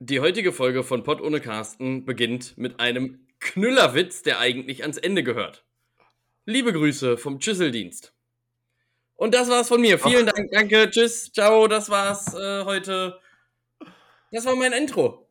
Die heutige Folge von Pott ohne Carsten beginnt mit einem Knüllerwitz, der eigentlich ans Ende gehört. Liebe Grüße vom Schüsseldienst. Und das war's von mir. Vielen Dank, danke, tschüss, ciao, das war's äh, heute. Das war mein Intro.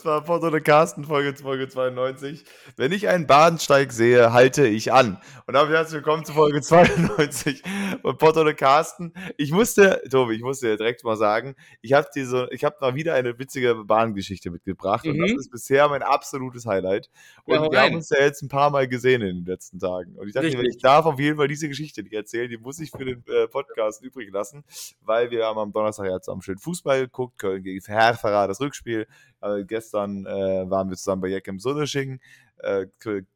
Das war Porto de Carsten, Folge, Folge 92. Wenn ich einen Bahnsteig sehe, halte ich an. Und damit herzlich willkommen zu Folge 92 von Porto de Carsten. Ich musste, Tobi, ich musste dir direkt mal sagen, ich habe diese, ich habe mal wieder eine witzige Bahngeschichte mitgebracht mhm. und das mhm. ist bisher mein absolutes Highlight. Und ja, wir rein. haben uns ja jetzt ein paar Mal gesehen in den letzten Tagen. Und ich dachte, Richtig. ich darf auf jeden Fall diese Geschichte nicht erzählen, die muss ich für den äh, Podcast übrig lassen, weil wir haben am Donnerstag ja zusammen schön Fußball geguckt, Köln gegen Hertha, das Rückspiel. Äh, gestern äh, waren wir zusammen bei Jack im Sunnesching, äh,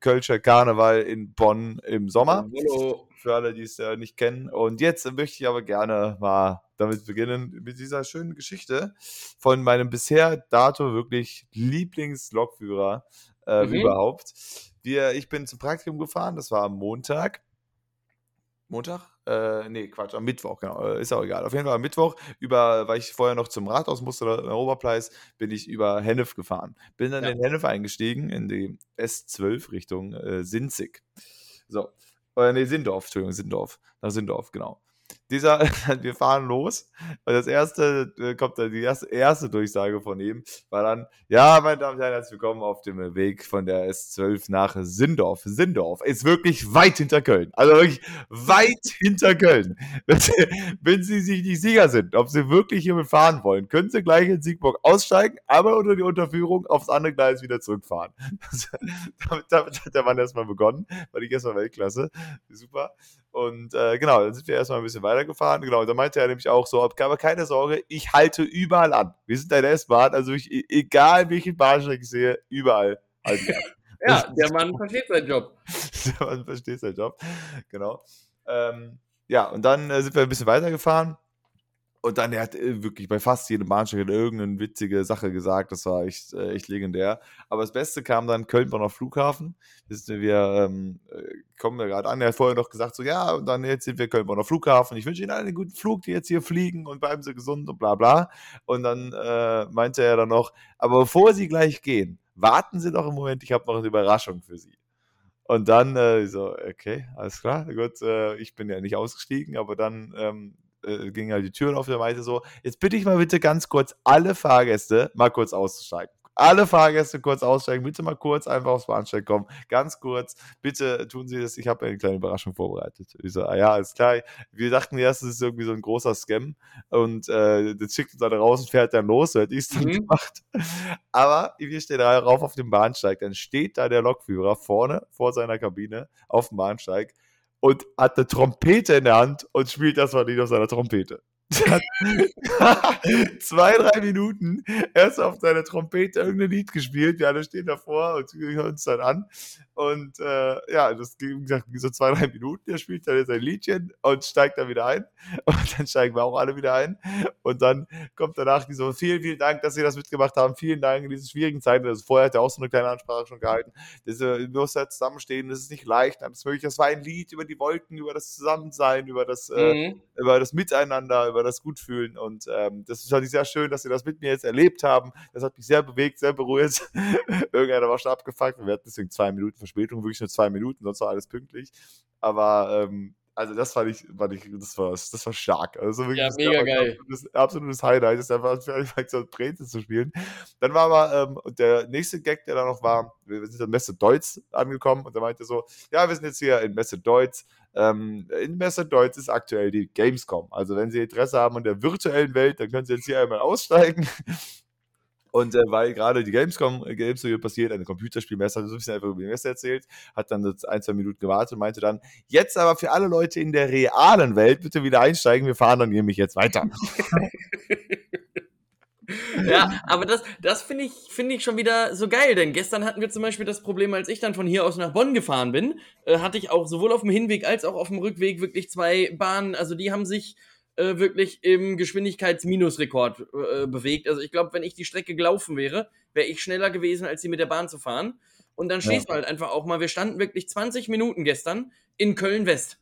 Kölscher Karneval in Bonn im Sommer. Hallo. Für alle, die es äh, nicht kennen. Und jetzt möchte ich aber gerne mal damit beginnen, mit dieser schönen Geschichte von meinem bisher dato wirklich Lieblingslokführer äh, mhm. überhaupt. Wir, ich bin zum Praktikum gefahren, das war am Montag. Montag? Äh, nee, Quatsch, am Mittwoch, genau. Äh, ist auch egal. Auf jeden Fall am Mittwoch, über, weil ich vorher noch zum Rathaus musste, oder Oberpleis, bin ich über Hennef gefahren. Bin dann ja. in Hennef eingestiegen, in die S12 Richtung äh, Sinzig. So. Äh, nee, Sindorf, Entschuldigung, Sindorf. Nach Sindorf, genau dieser, wir fahren los. Und das erste, äh, kommt dann die erste, erste Durchsage von ihm, war dann, ja, meine Damen und Herren, herzlich willkommen auf dem Weg von der S12 nach Sindorf. Sindorf ist wirklich weit hinter Köln. Also wirklich weit hinter Köln. Wenn Sie sich nicht sicher sind, ob Sie wirklich hiermit fahren wollen, können Sie gleich in Siegburg aussteigen, aber unter die Unterführung aufs andere Gleis wieder zurückfahren. damit, damit hat der Mann erstmal begonnen. War ich erstmal Weltklasse. Super. Und äh, genau, dann sind wir erstmal ein bisschen weitergefahren. Genau, da meinte er nämlich auch so, aber keine Sorge, ich halte überall an. Wir sind eine S-Bahn, also ich, e, egal welchen Bahnsteig ich sehe, überall halte ich an. ja, der Mann versteht seinen Job. der Mann versteht seinen Job, genau. Ähm, ja, und dann äh, sind wir ein bisschen weitergefahren und dann, er hat äh, wirklich bei fast jedem Bahnsteig irgendeine witzige Sache gesagt. Das war echt, äh, echt legendär. Aber das Beste kam dann Köln-Bonner Flughafen. Wir, ähm, äh, kommen wir gerade an. Er hat vorher noch gesagt, so, ja, und dann jetzt sind wir Köln-Bonner Flughafen. Ich wünsche Ihnen einen guten Flug, die jetzt hier fliegen und bleiben Sie gesund und bla bla. Und dann äh, meinte er dann noch, aber bevor Sie gleich gehen, warten Sie doch im Moment, ich habe noch eine Überraschung für Sie. Und dann äh, so, okay, alles klar, gut, äh, ich bin ja nicht ausgestiegen, aber dann ähm, äh, ging halt die Türen auf, der meinte so, jetzt bitte ich mal bitte ganz kurz alle Fahrgäste mal kurz auszusteigen alle Fahrgäste kurz aussteigen. Bitte mal kurz einfach aufs Bahnsteig kommen. Ganz kurz. Bitte tun Sie das. Ich habe eine kleine Überraschung vorbereitet. Ich so, ah ja, alles klar. Wir dachten erst, es ist irgendwie so ein großer Scam. Und äh, das schickt uns dann raus und fährt dann los. So hätte ich es dann mhm. gemacht. Aber wir stehen da rauf auf dem Bahnsteig. Dann steht da der Lokführer vorne vor seiner Kabine auf dem Bahnsteig und hat eine Trompete in der Hand und spielt das mal nicht auf seiner Trompete. zwei, drei Minuten erst auf seiner Trompete irgendein Lied gespielt. Wir alle stehen davor und hören uns dann an. Und äh, ja, das ging, wie gesagt, so zwei, drei Minuten. Er spielt dann sein Liedchen und steigt dann wieder ein. Und dann steigen wir auch alle wieder ein. Und dann kommt danach die so, vielen, vielen Dank, dass Sie das mitgemacht haben. Vielen Dank in diesen schwierigen Zeiten. Also vorher hat er auch so eine kleine Ansprache schon gehalten. Wir müssen halt zusammenstehen, das ist nicht leicht. Das, möglich. das war ein Lied über die Wolken, über das Zusammensein, über das, äh, mhm. äh, über das Miteinander, über das Gutfühlen. Und ähm, das fand ich sehr schön, dass Sie das mit mir jetzt erlebt haben. Das hat mich sehr bewegt, sehr berührt. Irgendeiner war schon abgefuckt. Wir hatten deswegen zwei Minuten Verspätung, wirklich nur zwei Minuten, sonst war alles pünktlich. Aber ähm, also das fand ich, fand ich das war, das war stark. Also wirklich, ja, mega geil. Absolutes, absolutes Highlight, ist einfach so Brezel zu spielen. Dann war aber ähm, der nächste Gag, der da noch war, wir sind in Messe Deutz angekommen und er meinte so, ja, wir sind jetzt hier in Messe Deutz. Ähm, in Messe Deutz ist aktuell die Gamescom. Also wenn Sie Interesse haben an der virtuellen Welt, dann können Sie jetzt hier einmal aussteigen. Und äh, weil gerade die Gamescom äh, Gamescom passiert, eine Computerspielmesse, hat so ein bisschen einfach über die Messe erzählt, hat dann ein, zwei Minuten gewartet und meinte dann, jetzt aber für alle Leute in der realen Welt bitte wieder einsteigen, wir fahren dann nämlich jetzt weiter. ja, aber das, das finde ich, find ich schon wieder so geil, denn gestern hatten wir zum Beispiel das Problem, als ich dann von hier aus nach Bonn gefahren bin, äh, hatte ich auch sowohl auf dem Hinweg als auch auf dem Rückweg wirklich zwei Bahnen, also die haben sich äh, wirklich im Geschwindigkeitsminusrekord äh, bewegt. Also ich glaube, wenn ich die Strecke gelaufen wäre, wäre ich schneller gewesen, als sie mit der Bahn zu fahren. Und dann stehst ja. du halt einfach auch mal, wir standen wirklich 20 Minuten gestern in Köln-West.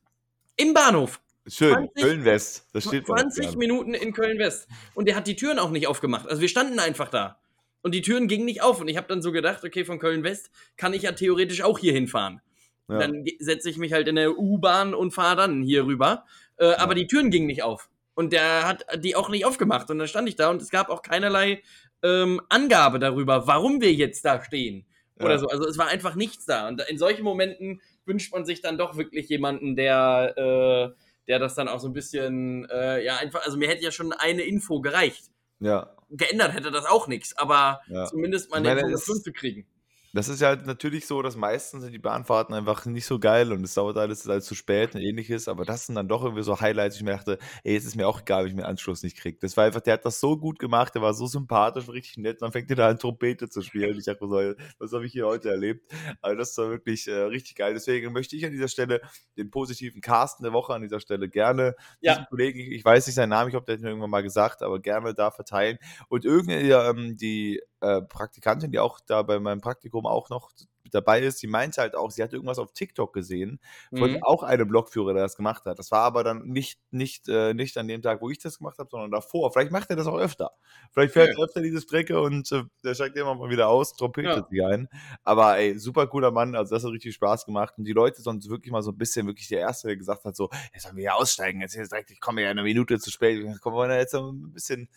Im Bahnhof. Schön, Köln-West. Das steht 20 Minuten in Köln-West. Und der hat die Türen auch nicht aufgemacht. Also wir standen einfach da. Und die Türen gingen nicht auf. Und ich habe dann so gedacht, okay, von Köln-West kann ich ja theoretisch auch hier hinfahren. Ja. Dann setze ich mich halt in der U-Bahn und fahre dann hier rüber. Äh, ja. Aber die Türen gingen nicht auf. Und der hat die auch nicht aufgemacht. Und dann stand ich da und es gab auch keinerlei ähm, Angabe darüber, warum wir jetzt da stehen. Ja. Oder so. Also es war einfach nichts da. Und in solchen Momenten wünscht man sich dann doch wirklich jemanden, der, äh, der das dann auch so ein bisschen, äh, ja, einfach, also mir hätte ja schon eine Info gereicht. Ja. Geändert hätte das auch nichts, aber ja. zumindest mal eine Information zu kriegen. Das ist ja halt natürlich so, dass meistens sind die Bahnfahrten einfach nicht so geil und es dauert alles, alles zu spät und ähnliches, aber das sind dann doch irgendwie so Highlights, ich mir dachte, ey, jetzt ist mir auch egal, wenn ich mir Anschluss nicht kriege. Das war einfach, der hat das so gut gemacht, der war so sympathisch, richtig nett, und dann fängt er da an Trompete zu spielen. Ich dachte so, was habe ich hier heute erlebt? Also das war wirklich äh, richtig geil. Deswegen möchte ich an dieser Stelle den positiven Carsten der Woche an dieser Stelle gerne ja. diesen Kollegen, ich, weiß nicht seinen Namen, ich glaube, der hat mir irgendwann mal gesagt, aber gerne da verteilen. Und irgendwie ähm, die äh, Praktikantin, die auch da bei meinem Praktikum auch noch dabei ist, die meinte halt auch, sie hat irgendwas auf TikTok gesehen von mhm. auch einem Blogführer, der das gemacht hat. Das war aber dann nicht, nicht, äh, nicht an dem Tag, wo ich das gemacht habe, sondern davor. Vielleicht macht er das auch öfter. Vielleicht fährt er öfter diese Strecke und äh, der steigt immer mal wieder aus, trompetet ja. ein. Aber ey, super cooler Mann, also das hat richtig Spaß gemacht. Und die Leute sonst wirklich mal so ein bisschen, wirklich der Erste, der gesagt hat, so, jetzt sollen wir hier aussteigen, jetzt, jetzt direkt, ich komme ja eine Minute zu spät, kommen wir jetzt ein bisschen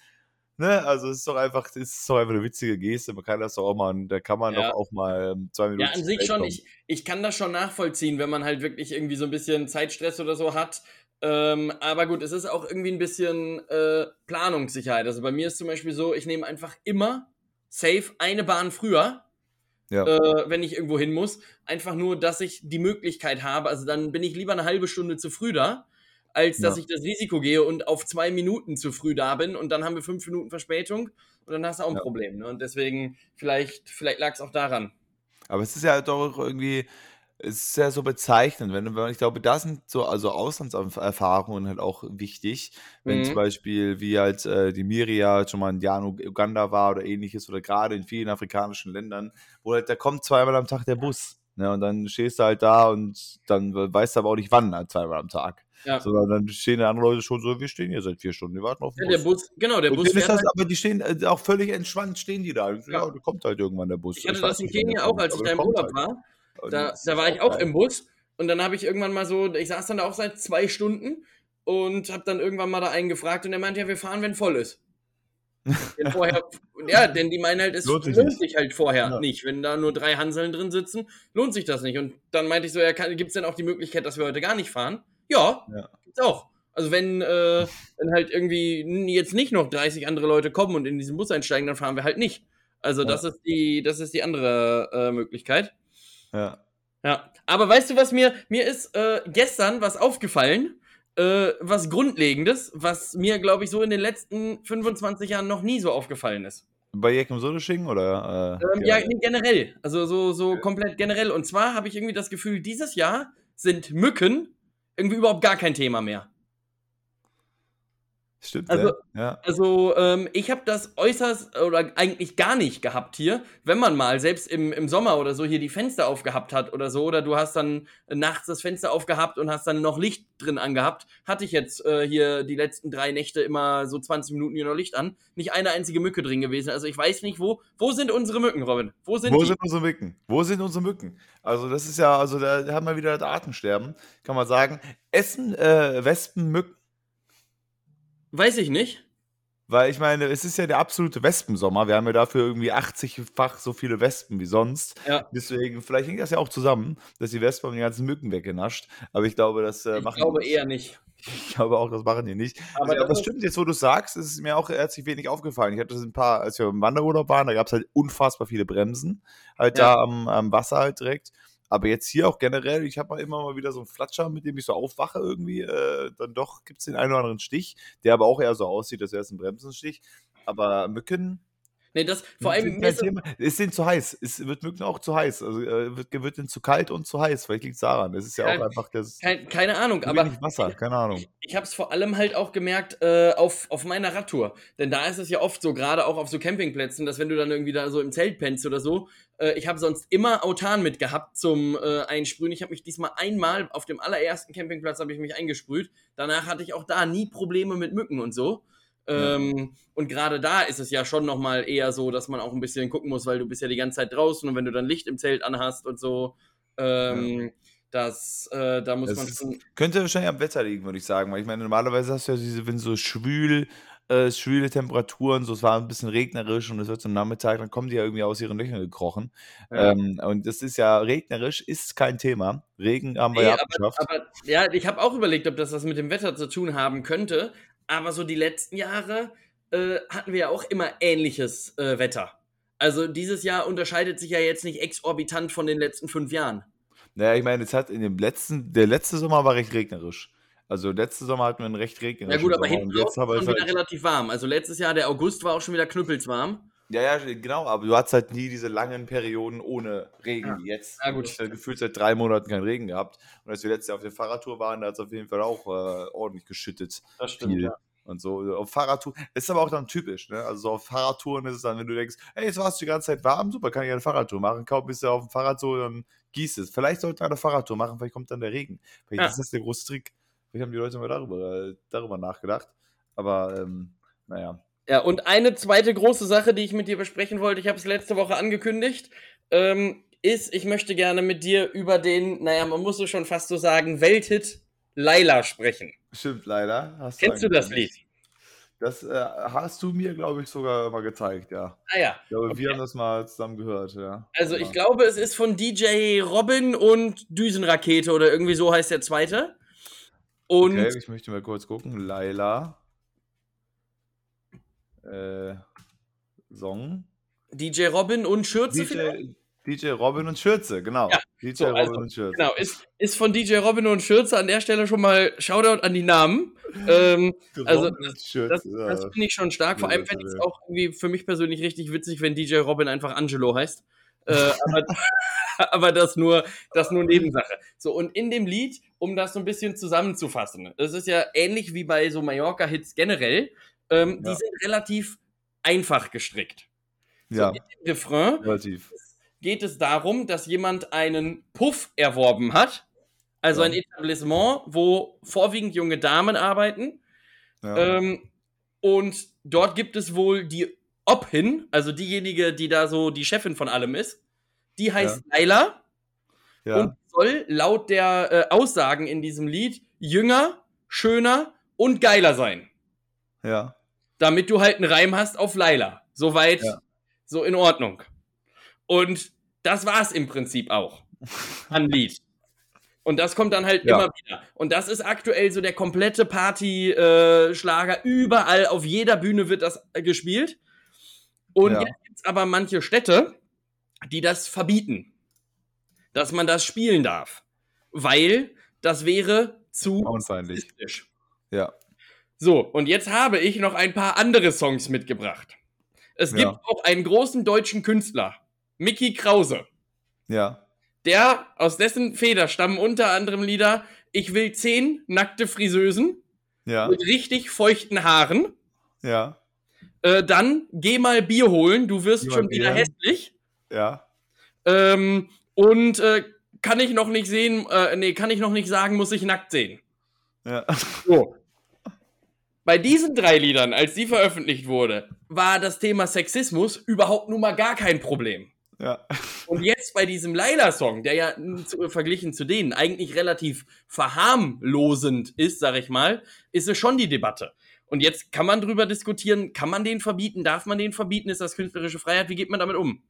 Ne? Also es ist doch einfach, es ist doch einfach eine witzige Geste. Man kann das doch auch mal, da kann man ja. doch auch mal ähm, zwei Minuten. Ja, an sich schon. Ich, ich kann das schon nachvollziehen, wenn man halt wirklich irgendwie so ein bisschen Zeitstress oder so hat. Ähm, aber gut, es ist auch irgendwie ein bisschen äh, Planungssicherheit. Also bei mir ist zum Beispiel so, ich nehme einfach immer safe eine Bahn früher. Ja. Äh, wenn ich irgendwo hin muss. Einfach nur, dass ich die Möglichkeit habe. Also dann bin ich lieber eine halbe Stunde zu früh da als dass ja. ich das Risiko gehe und auf zwei Minuten zu früh da bin und dann haben wir fünf Minuten Verspätung und dann hast du auch ein ja. Problem. Ne? Und deswegen, vielleicht, vielleicht lag es auch daran. Aber es ist ja doch irgendwie, es ist ja so bezeichnend, wenn, wenn ich glaube, da sind so also Auslandserfahrungen halt auch wichtig, wenn mhm. zum Beispiel wie halt äh, die Miria schon mal in Jahr Uganda war oder ähnliches oder gerade in vielen afrikanischen Ländern, wo halt da kommt zweimal am Tag der Bus. Ne, und dann stehst du halt da und dann weißt du aber auch nicht wann, halt zweimal am Tag. Ja. Sondern dann stehen die anderen Leute schon so, wir stehen hier seit vier Stunden, wir warten auf den ja, Bus. Der Bus. Genau, der und Bus. Ist das, halt aber die stehen äh, auch völlig entspannt, stehen die da. Ja, ja da kommt halt irgendwann der Bus. Ich hatte ich das in Kenia auch, als ich da im Urlaub halt. war. Da, da war ich auch im Bus und dann habe ich irgendwann mal so, ich saß dann da auch seit zwei Stunden und habe dann irgendwann mal da einen gefragt und der meinte, ja, wir fahren, wenn voll ist. vorher, ja, denn die meinen halt, es lohnt sich, lohnt sich halt vorher ja. nicht. Wenn da nur drei Hanseln drin sitzen, lohnt sich das nicht. Und dann meinte ich so, ja, gibt es denn auch die Möglichkeit, dass wir heute gar nicht fahren? Ja, ja. gibt's auch. Also wenn, äh, wenn halt irgendwie jetzt nicht noch 30 andere Leute kommen und in diesen Bus einsteigen, dann fahren wir halt nicht. Also ja. das ist die, das ist die andere äh, Möglichkeit. Ja. Ja. Aber weißt du, was mir, mir ist äh, gestern was aufgefallen? Äh, was Grundlegendes, was mir, glaube ich, so in den letzten 25 Jahren noch nie so aufgefallen ist. Bei Jekum Sodesching oder? Äh, ähm, ja, generell. Also so, so komplett generell. Und zwar habe ich irgendwie das Gefühl, dieses Jahr sind Mücken irgendwie überhaupt gar kein Thema mehr. Stimmt, also, ja. Also, ähm, ich habe das äußerst oder eigentlich gar nicht gehabt hier. Wenn man mal selbst im, im Sommer oder so hier die Fenster aufgehabt hat oder so, oder du hast dann nachts das Fenster aufgehabt und hast dann noch Licht drin angehabt, hatte ich jetzt äh, hier die letzten drei Nächte immer so 20 Minuten hier noch Licht an. Nicht eine einzige Mücke drin gewesen. Also, ich weiß nicht, wo, wo sind unsere Mücken, Robin? Wo sind, wo sind unsere Mücken? Wo sind unsere Mücken? Also, das ist ja, also da haben wir wieder das Artensterben, kann man sagen. Essen äh, Wespen, Mücken Weiß ich nicht. Weil ich meine, es ist ja der absolute Wespensommer. Wir haben ja dafür irgendwie 80-fach so viele Wespen wie sonst. Ja. Deswegen, vielleicht hängt das ja auch zusammen, dass die Wespen die ganzen Mücken weggenascht. Aber ich glaube, das äh, machen Ich glaube eher nicht. Ich glaube auch, das machen die nicht. Aber, also, das stimmt jetzt, wo du sagst, ist mir auch herzlich wenig aufgefallen. Ich hatte das ein paar, als wir im Wanderurlaub waren, da gab es halt unfassbar viele Bremsen. Halt ja. da am, am Wasser halt direkt. Aber jetzt hier auch generell, ich habe immer mal wieder so einen Flatscher, mit dem ich so aufwache irgendwie. Äh, dann doch gibt es den einen oder anderen Stich, der aber auch eher so aussieht, als wäre es ein Bremsenstich. aber Mücken. Nee, das vor allem. Kein Thema. Es sind zu heiß. Es wird Mücken auch zu heiß. Also äh, wird, wird ihnen zu kalt und zu heiß. Vielleicht liegt es daran. Es ist ja Kein- auch einfach das. Kein, keine Ahnung, aber Wasser, keine Ahnung. ich, ich habe es vor allem halt auch gemerkt äh, auf, auf meiner Radtour. Denn da ist es ja oft so, gerade auch auf so Campingplätzen, dass wenn du dann irgendwie da so im Zelt pennst oder so, äh, ich habe sonst immer Autan mitgehabt zum äh, Einsprühen. Ich habe mich diesmal einmal auf dem allerersten Campingplatz habe ich mich eingesprüht. Danach hatte ich auch da nie Probleme mit Mücken und so. Ähm, Und gerade da ist es ja schon nochmal eher so, dass man auch ein bisschen gucken muss, weil du bist ja die ganze Zeit draußen und wenn du dann Licht im Zelt anhast und so, ähm, das, äh, da muss Das man schon. Könnte wahrscheinlich am Wetter liegen, würde ich sagen. Weil ich meine, normalerweise hast du ja diese, wenn so schwül, äh, schwüle Temperaturen, so es war ein bisschen regnerisch und es wird zum Nachmittag, dann kommen die ja irgendwie aus ihren Löchern gekrochen. Ja. Ähm, und das ist ja regnerisch, ist kein Thema. Regen haben wir Nee, ja aber, abgeschafft. aber ja, ich habe auch überlegt, ob das was mit dem Wetter zu tun haben könnte. Aber so die letzten Jahre äh, hatten wir ja auch immer ähnliches äh, Wetter. Also dieses Jahr unterscheidet sich ja jetzt nicht exorbitant von den letzten fünf Jahren. Naja, ich meine, es hat in dem letzten, der letzte Sommer war recht regnerisch. Also letzte Sommer hatten wir einen recht Ja regnerischen gut, aber Sommer hinten jetzt war es schon wieder halt, relativ warm. Also letztes Jahr, der August war auch schon wieder knüppelswarm. Ja, ja, genau, aber du hattest halt nie diese langen Perioden ohne Regen Ja. jetzt. Ja, gut, hast ja gefühlt seit drei Monaten keinen Regen gehabt. Und als wir letztes Jahr auf der Fahrradtour waren, da hat es auf jeden Fall auch äh, ordentlich geschüttet. Das viel. Und so auf Fahrradtouren. Ist aber auch dann typisch, ne? Also so auf Fahrradtouren ist es dann, wenn du denkst, hey, jetzt warst du die ganze Zeit warm, super, kann ich eine Fahrradtour machen. Kaum bist du auf dem Fahrrad so, dann gießt es. Vielleicht sollte man eine Fahrradtour machen, vielleicht kommt dann der Regen. Vielleicht Ja. ist das der große Trick. Vielleicht haben die Leute mal darüber, äh, darüber nachgedacht. Aber ähm, naja. Ja, und eine zweite große Sache, die ich mit dir besprechen wollte, ich habe es letzte Woche angekündigt, ähm, ist, ich möchte gerne mit dir über den, naja, man muss es schon fast so sagen, Welthit Laila sprechen. Stimmt leider. Hast Kennst du das Lied? Das äh, hast du mir, glaube ich, sogar mal gezeigt, ja. Ah ja. Ich glaube, Okay. wir haben das mal zusammen gehört, ja. Also ich Aber- glaube, es ist von DJ Robin und Düsenrakete oder irgendwie so heißt der zweite. Und Okay, ich möchte mal kurz gucken. Laila. Äh, Song. DJ Robin und Schürze vielleicht? DJ, DJ Robin und Schürze, genau. Ja, DJ so, Robin also, und Schürze. Genau, ist, ist von DJ Robin und Schürze an der Stelle schon mal Shoutout an die Namen. Ähm, also, Schürze. Das, das ja. finde ich schon stark. Vor allem das fände ich es auch irgendwie für mich persönlich richtig witzig, wenn DJ Robin einfach Angelo heißt. Äh, aber, aber das nur, das nur Nebensache. So, und in dem Lied, um das so ein bisschen zusammenzufassen, das ist ja ähnlich wie bei so Mallorca-Hits generell, ähm, die Ja. sind relativ einfach gestrickt. ja, Im Refrain relativ. geht es darum, dass jemand einen Puff erworben hat, also Ja. ein Etablissement, wo vorwiegend junge Damen arbeiten. Ja. Ähm, und dort gibt es wohl die Obhin, also diejenige, die da so die Chefin von allem ist. Die heißt Laila ja. und soll laut der äh, Aussagen in diesem Lied jünger, schöner und geiler sein. Ja. Damit du halt einen Reim hast auf Laila. Soweit, Ja. so in Ordnung. Und das war's im Prinzip auch an Lied. Und das kommt dann halt Ja. immer wieder. Und das ist aktuell so der komplette Party-Schlager. Überall, auf jeder Bühne wird das äh, gespielt. Und Ja. jetzt gibt's aber manche Städte, die das verbieten. Dass man das spielen darf. Weil das wäre zu sexistisch. Ja. So, und jetzt habe ich noch ein paar andere Songs mitgebracht. Es Ja. gibt auch einen großen deutschen Künstler, Mickey Krause. Ja. Der, aus dessen Feder stammen unter anderem Lieder Ich will zehn nackte Friseusen Ja. mit richtig feuchten Haaren. Ja. Äh, dann Geh mal Bier holen, du wirst schon wieder Bier. hässlich. Ja. Ähm, und äh, kann ich noch nicht sehen, äh, nee, kann ich noch nicht sagen, muss ich nackt sehen. Ja. So. Bei diesen drei Liedern, als die veröffentlicht wurde, war das Thema Sexismus überhaupt nun mal gar kein Problem. Ja. Und jetzt bei diesem Laila-Song, der ja zu, verglichen zu denen eigentlich relativ verharmlosend ist, sag ich mal, ist es schon die Debatte. Und jetzt kann man drüber diskutieren, kann man den verbieten, darf man den verbieten, ist das künstlerische Freiheit, wie geht man damit um?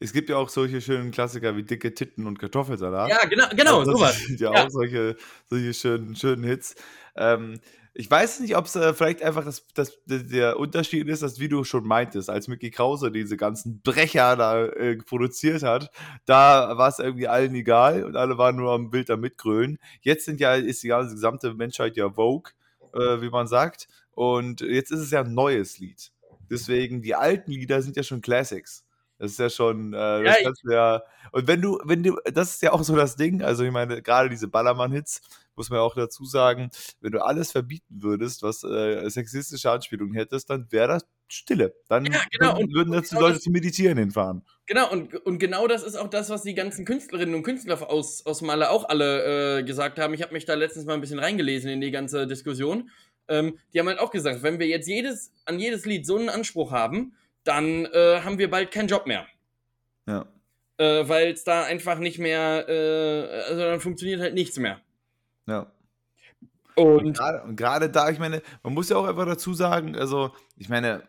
Es gibt ja auch solche schönen Klassiker wie dicke Titten und Kartoffelsalat. Ja, genau, genau, Also sowas. Das sind ja, Ja. auch solche, solche schönen, schönen Hits. Ähm, ich weiß nicht, ob es äh, vielleicht einfach das, das, der- Unterschied ist, dass, wie du schon meintest, als Mickey Krause diese ganzen Brecher da äh, produziert hat, da war es irgendwie allen egal und alle waren nur am Bild da mitgrölen. Jetzt sind ja, ist die ganze gesamte Menschheit ja Vogue, äh, wie man sagt. Und jetzt ist es ja ein neues Lied. Deswegen, die alten Lieder sind ja schon Classics. Das ist ja schon, äh, Ja, das ich- kannst du ja. Und wenn du, wenn du, das ist ja auch so das Ding, also ich meine, gerade diese Ballermann-Hits, muss man ja auch dazu sagen, wenn du alles verbieten würdest, was äh, sexistische Anspielungen hättest, dann wäre das Stille. Dann Ja, genau, würden, und- würden dazu genau Leute das- zum Meditieren hinfahren. Genau, und, und genau das ist auch das, was die ganzen Künstlerinnen und Künstler aus, aus Malle auch alle äh, gesagt haben. Ich habe mich da letztens mal ein bisschen reingelesen in die ganze Diskussion. Ähm, die haben halt auch gesagt, wenn wir jetzt jedes, an jedes Lied so einen Anspruch haben, dann äh, haben wir bald keinen Job mehr. Ja. Äh, Weil es da einfach nicht mehr, äh, also dann funktioniert halt nichts mehr. Ja. Und Gerade- Und gerade da, ich meine, man muss ja auch einfach dazu sagen, also, ich meine,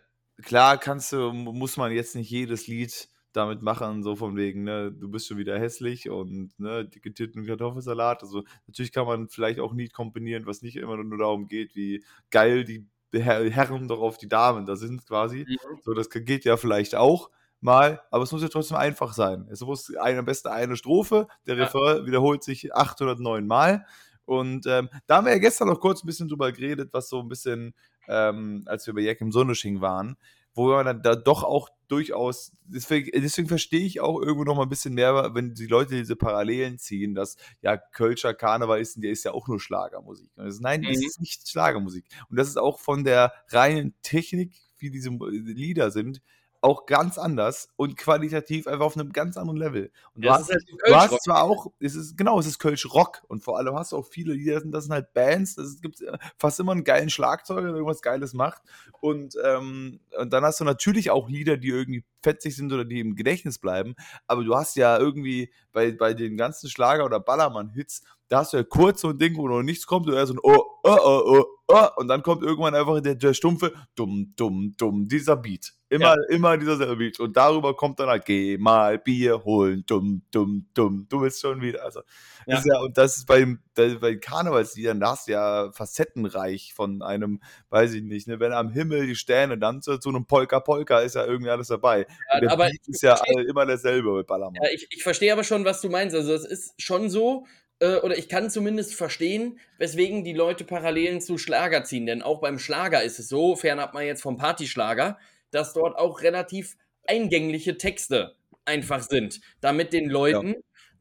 klar kannst du, mu- muss man jetzt nicht jedes Lied damit machen, so von wegen, ne, du bist schon wieder hässlich und ne, dicke Titten und Kartoffelsalat. Also natürlich kann man vielleicht auch ein Lied kombinieren, was nicht immer nur darum geht, wie geil die Herren doch auf die Damen da sind, quasi. Mhm. So, das geht ja vielleicht auch mal, aber es muss ja trotzdem einfach sein. Es muss ein, am besten eine Strophe, der Ja. Refrain wiederholt sich 809 Mal. Und ähm, da haben wir ja gestern noch kurz ein bisschen drüber geredet, was so ein bisschen, ähm, als wir bei Jack im Sonnenschein waren, wo man dann da doch auch durchaus, deswegen, deswegen verstehe ich auch irgendwo noch mal ein bisschen mehr, wenn die Leute diese Parallelen ziehen, dass ja Kölscher Karneval ist, der ist ja auch nur Schlagermusik. Und das nein, das Mhm. ist nicht Schlagermusik. Und das ist auch von der reinen Technik, wie diese Lieder sind, auch ganz anders und qualitativ einfach auf einem ganz anderen Level. Und du das hast ist halt Du hast zwar auch, es ist, genau, es ist Kölsch Rock und vor allem hast du auch viele Lieder, das sind halt Bands, es gibt äh, fast immer einen geilen Schlagzeuger, der irgendwas Geiles macht. Und, ähm, und dann hast du natürlich auch Lieder, die irgendwie fetzig sind oder die im Gedächtnis bleiben, aber du hast ja irgendwie bei, bei den ganzen Schlager- oder Ballermann-Hits, da hast du ja kurz so ein Ding, wo noch nichts kommt, oder so ein Oh, oh, oh, oh, oh, und dann kommt irgendwann einfach der, der stumpfe Dumm, dumm, dumm, dieser Beat. Immer, immer dieser selbe Beat. Und darüber kommt dann halt, geh mal Bier holen, dumm, dumm, dumm, du bist schon wieder. Also, Ja. das ist ja, und das ist beim, bei Karnevalsliedern, da hast du ja facettenreich von einem, weiß ich nicht, ne, wenn am Himmel die Sterne dann zu, zu einem Polka-Polka ist ja irgendwie alles dabei. Der aber Beat ist ja all- immer derselbe bei Ballermann. Ja, ich, ich verstehe aber schon, was du meinst. Also es ist schon so, äh, oder ich kann zumindest verstehen, weswegen die Leute Parallelen zu Schlager ziehen. Denn auch beim Schlager ist es so, fernab mal jetzt vom Partyschlager, dass dort auch relativ eingängliche Texte einfach sind, damit den Leuten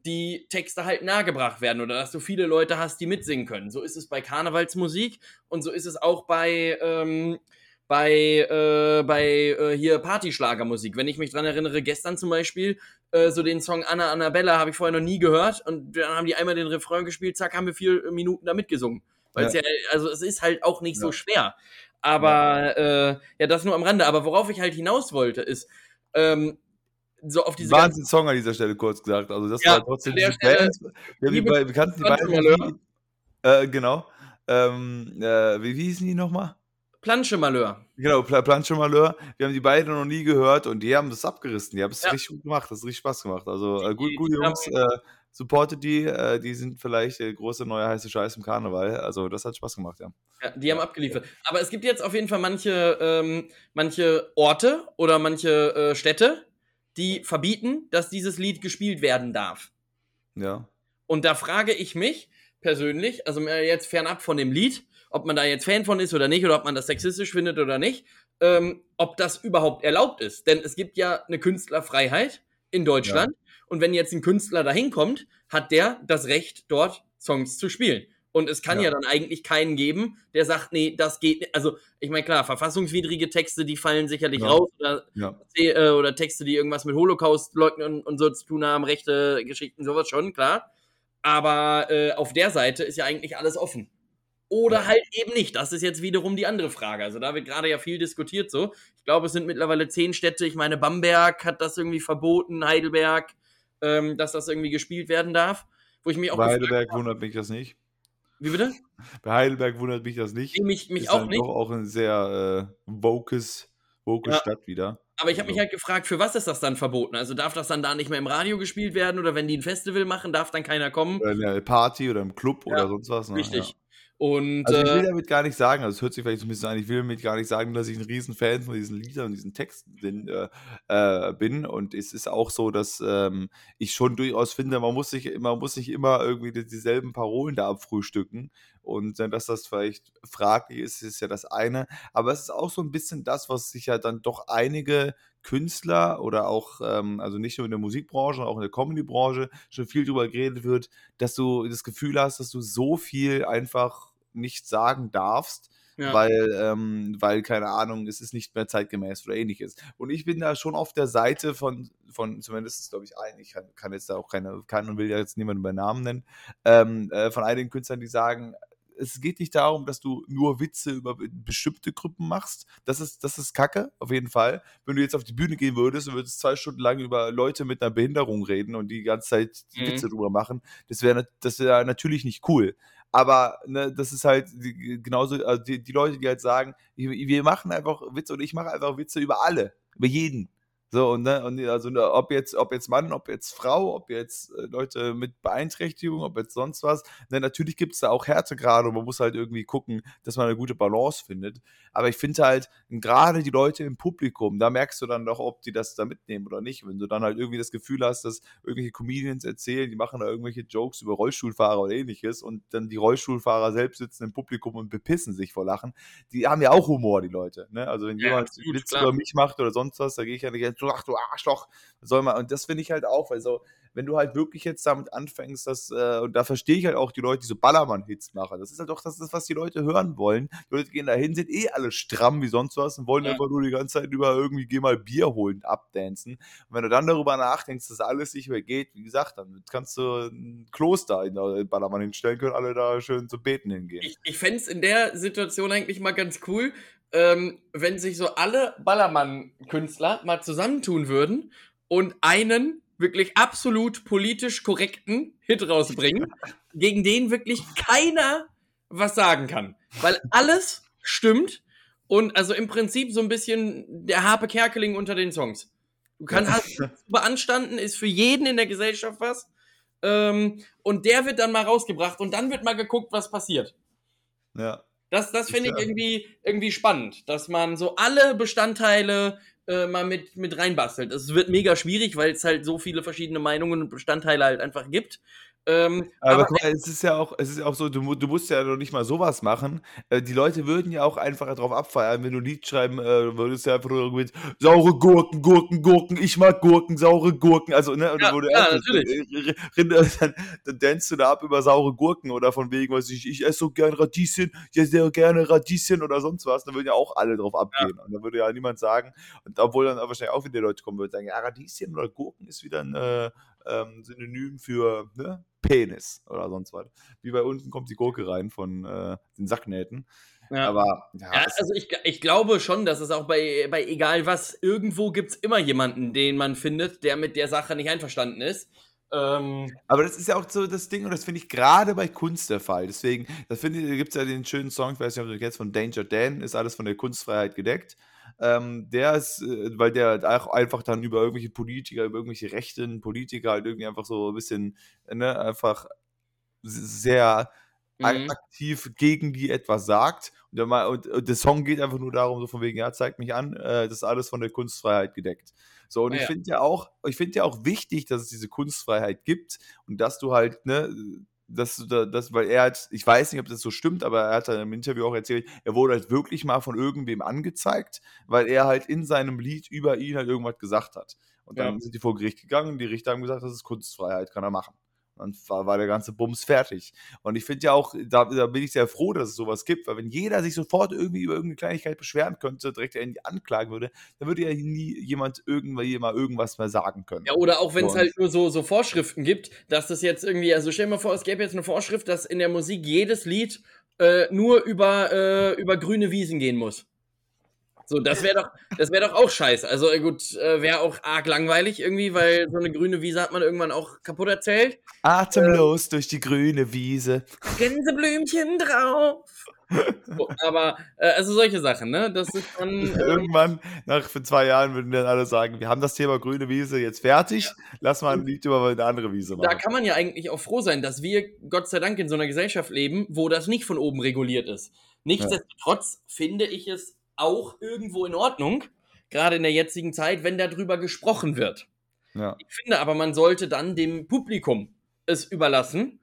die Texte halt nahegebracht werden oder dass du viele Leute hast, die mitsingen können. So ist es bei Karnevalsmusik und so ist es auch bei, ähm, bei, äh, bei äh, hier Partyschlagermusik. Wenn ich mich dran erinnere, gestern zum Beispiel, äh, so den Song Anna Annabella habe ich vorher noch nie gehört und dann haben die einmal den Refrain gespielt, zack, haben wir vier Minuten da mitgesungen. Weil es ja. also es ist halt auch nicht so Ja. schwer. Aber äh, ja, das nur am Rande. Aber worauf ich halt hinaus wollte, ist, ähm, so auf diese ganzen- Wahnsinn-Song an dieser Stelle kurz gesagt. Also das Ja, war trotzdem Stelle, Bands. Wir, die bei, wir kannten die beiden. Äh, genau. Ähm, äh, wie, wie hießen die nochmal? Planschemalheur. Genau, Pla Planche Malheur. Wir haben die beiden noch nie gehört und die haben das abgerissen. Die haben es Ja. richtig gut gemacht. Das hat richtig Spaß gemacht. Also äh, gut, Die- gute die Jungs. Äh, supportet die. Äh, die sind vielleicht äh, große neue heiße Scheiß im Karneval. Also das hat Spaß gemacht, ja. Ja, die haben abgeliefert. Aber es gibt jetzt auf jeden Fall manche, ähm, manche Orte oder manche äh, Städte, die verbieten, dass dieses Lied gespielt werden darf. Ja. Und da frage ich mich persönlich, also mir jetzt fernab von dem Lied, ob man da jetzt Fan von ist oder nicht, oder ob man das sexistisch findet oder nicht, ähm, ob das überhaupt erlaubt ist. Denn es gibt ja eine Künstlerfreiheit in Deutschland. Und wenn jetzt ein Künstler dahin kommt, hat der das Recht, dort Songs zu spielen. Und es kann ja. Ja. dann eigentlich keinen geben, der sagt, nee, das geht nicht. Also, ich meine, klar, verfassungswidrige Texte, die fallen sicherlich Ja. raus. Oder Ja. äh, oder Texte, die irgendwas mit Holocaust leugnen und, und so zu tun haben, rechte Geschichten, sowas schon, klar. Aber äh, auf der Seite ist ja eigentlich alles offen. Oder halt eben nicht. Das ist jetzt wiederum die andere Frage. Also da wird gerade ja viel diskutiert so. Ich glaube, es sind mittlerweile zehn Städte. Ich meine, Bamberg hat das irgendwie verboten, Heidelberg, ähm, dass das irgendwie gespielt werden darf. Wo ich mich auch Bei Heidelberg wundert mich das nicht. Wie bitte? Bei Heidelberg wundert mich das nicht. Mich mich ist auch nicht. doch auch eine sehr äh, wokes, woke Ja. Stadt wieder. Aber ich habe mich Also- halt gefragt, für was ist das dann verboten? Also darf das dann da nicht mehr im Radio gespielt werden oder wenn die ein Festival machen, darf dann keiner kommen? Oder in der Party oder im Club Ja, oder sonst was. Ne? Richtig. Und, also ich will äh, damit gar nicht sagen, also es hört sich vielleicht so ein bisschen an, ich will damit gar nicht sagen, dass ich ein Riesenfan von diesen Liedern und diesen Texten bin, äh, äh, bin. Und es ist auch so, dass ähm, ich schon durchaus finde, man muss sich, man muss sich immer irgendwie dieselben Parolen da abfrühstücken. Und dass das vielleicht fraglich ist, ist ja das eine. Aber es ist auch so ein bisschen das, was sich ja dann doch einige Künstler oder auch, ähm, also nicht nur in der Musikbranche, sondern auch in der Comedy-Branche schon viel darüber geredet wird, dass du das Gefühl hast, dass du so viel einfach nicht sagen darfst, ja. weil, ähm, weil, keine Ahnung, es ist nicht mehr zeitgemäß oder ähnliches. Und ich bin da schon auf der Seite von, von zumindest glaube ich, ein, ich kann, kann, jetzt da auch keine, kann und will ja jetzt niemanden bei Namen nennen, ähm, äh, von einigen Künstlern, die sagen, es geht nicht darum, dass du nur Witze über bestimmte Gruppen machst. Das ist, das ist Kacke, auf jeden Fall. Wenn du jetzt auf die Bühne gehen würdest und würdest zwei Stunden lang über Leute mit einer Behinderung reden und die ganze Zeit mhm. Witze drüber machen, das wäre das wär natürlich nicht cool. Aber ne, das ist halt genauso, also die, die, Leute, die halt sagen, wir machen einfach Witze und ich mache einfach Witze über alle, über jeden. So, und, ne, und also ne, ob jetzt, ob jetzt Mann, ob jetzt Frau, ob jetzt äh, Leute mit Beeinträchtigung, ob jetzt sonst was. Ne, natürlich gibt es da auch Härtegrade und man muss halt irgendwie gucken, dass man eine gute Balance findet. Aber ich finde halt, gerade die Leute im Publikum, da merkst du dann doch, ob die das da mitnehmen oder nicht. Wenn du dann halt irgendwie das Gefühl hast, dass irgendwelche Comedians erzählen, die machen da irgendwelche Jokes über Rollstuhlfahrer oder ähnliches und dann die Rollstuhlfahrer selbst sitzen im Publikum und bepissen sich vor Lachen, die haben ja auch Humor, die Leute. Ne? Also wenn ja, jemand Witz über mich macht oder sonst was, da gehe ich ja nicht du, ach du Arschloch, soll man, und das finde ich halt auch, weil so, wenn du halt wirklich jetzt damit anfängst, dass, äh, und da verstehe ich halt auch die Leute, die so Ballermann-Hits machen. Das ist halt doch das, ist, was die Leute hören wollen. Die Leute gehen da hin, sind eh alle stramm wie sonst was und wollen ja. einfach nur die ganze Zeit über irgendwie, geh mal Bier holen, abdancen. Und wenn du dann darüber nachdenkst, dass alles nicht mehr geht, wie gesagt, dann kannst du ein Kloster in der Ballermann hinstellen, können alle da schön zu beten hingehen. Ich, ich fände es in der Situation eigentlich mal ganz cool, ähm, wenn sich so alle Ballermann-Künstler mal zusammentun würden und einen wirklich absolut politisch korrekten Hit rausbringen, gegen den wirklich keiner was sagen kann. Weil alles stimmt und also im Prinzip so ein bisschen der Harpe Kerkeling unter den Songs. Du kannst hast beanstanden, ist für jeden in der Gesellschaft was. Ähm, und der wird dann mal rausgebracht und dann wird mal geguckt, was passiert. Ja. Das, das finde ich irgendwie, irgendwie spannend, dass man so alle Bestandteile äh, mal mit, mit reinbastelt. Es wird mega schwierig, weil es halt so viele verschiedene Meinungen und Bestandteile halt einfach gibt. Ähm, aber, aber guck mal, es ist ja auch, es ist auch so, du, du musst ja noch nicht mal sowas machen. Äh, die Leute würden ja auch einfach darauf abfeiern, wenn du ein Lied schreiben äh, würdest, ja einfach nur mit saure Gurken, Gurken, Gurken, ich mag Gurken, saure Gurken. Also, ne, ja, du ja, natürlich. Äh, dann, dann danst du da ab über saure Gurken oder von wegen, was ich, ich esse so gern Radieschen, ich esse sehr gerne Radieschen oder sonst was. Da würden ja auch alle drauf abgehen. Ja. Und da würde ja niemand sagen, und obwohl dann wahrscheinlich auch wieder Leute kommen würden, sagen, ja, Radieschen oder Gurken ist wieder ein äh, ähm, Synonym für ne, Penis oder sonst was. Wie bei unten kommt die Gurke rein von äh, den Sacknähten. Ja. Aber ja, ja also ich, ich glaube schon, dass es auch bei, bei egal was, irgendwo gibt es immer jemanden, den man findet, der mit der Sache nicht einverstanden ist. Ähm, aber das ist ja auch so das Ding, und das finde ich gerade bei Kunst der Fall. Deswegen, da gibt es ja den schönen Song, ich weiß nicht, ob du kennst, von Danger Dan, ist alles von der Kunstfreiheit gedeckt. Ähm, der ist, äh, weil der auch einfach dann über irgendwelche Politiker, über irgendwelche rechten Politiker halt irgendwie einfach so ein bisschen, ne, einfach sehr mhm. aktiv gegen die etwas sagt. Und der, und, und der, Song geht einfach nur darum, so von wegen, ja, zeigt mich an, äh, das ist alles von der Kunstfreiheit gedeckt. So, und ah, ich ja. finde ja auch, ich finde ja auch wichtig, dass es diese Kunstfreiheit gibt und dass du halt, ne, dass das, weil er hat, ich weiß nicht, ob das so stimmt, aber er hat dann im Interview auch erzählt, er wurde halt wirklich mal von irgendwem angezeigt, weil er halt in seinem Lied über ihn halt irgendwas gesagt hat. Und dann ja. sind die vor Gericht gegangen, die Richter haben gesagt, das ist Kunstfreiheit, kann er machen. Und war, war der ganze Bums fertig. Und ich finde ja auch, da, da, bin ich sehr froh, dass es sowas gibt, weil wenn jeder sich sofort irgendwie über irgendeine Kleinigkeit beschweren könnte, direkt irgendwie anklagen würde, dann würde ja nie jemand irgendwann mal irgendwas mehr sagen können. Ja, oder auch wenn es halt nur so, so Vorschriften gibt, dass das jetzt irgendwie, also stell dir mal vor, es gäbe jetzt eine Vorschrift, dass in der Musik jedes Lied äh, nur über, äh, über grüne Wiesen gehen muss. So, das wäre doch, das wäre doch auch scheiße. Also äh, gut, äh, wäre auch arg langweilig irgendwie, weil so eine grüne Wiese hat man irgendwann auch kaputt erzählt. Atemlos durch die grüne Wiese. Gänseblümchen drauf. So, aber äh, also solche Sachen, ne? Das ist dann. ähm, Irgendwann, nach für zwei Jahren, würden dann alle sagen, wir haben das Thema grüne Wiese jetzt fertig, lass mal ein Lied über eine andere Wiese da machen. kann man ja eigentlich auch froh sein, dass wir Gott sei Dank in so einer Gesellschaft leben, wo das nicht von oben reguliert ist. Nichtsdestotrotz finde ich es auch irgendwo in Ordnung, gerade in der jetzigen Zeit, wenn darüber gesprochen wird. Ja. Ich finde aber, man sollte dann dem Publikum es überlassen,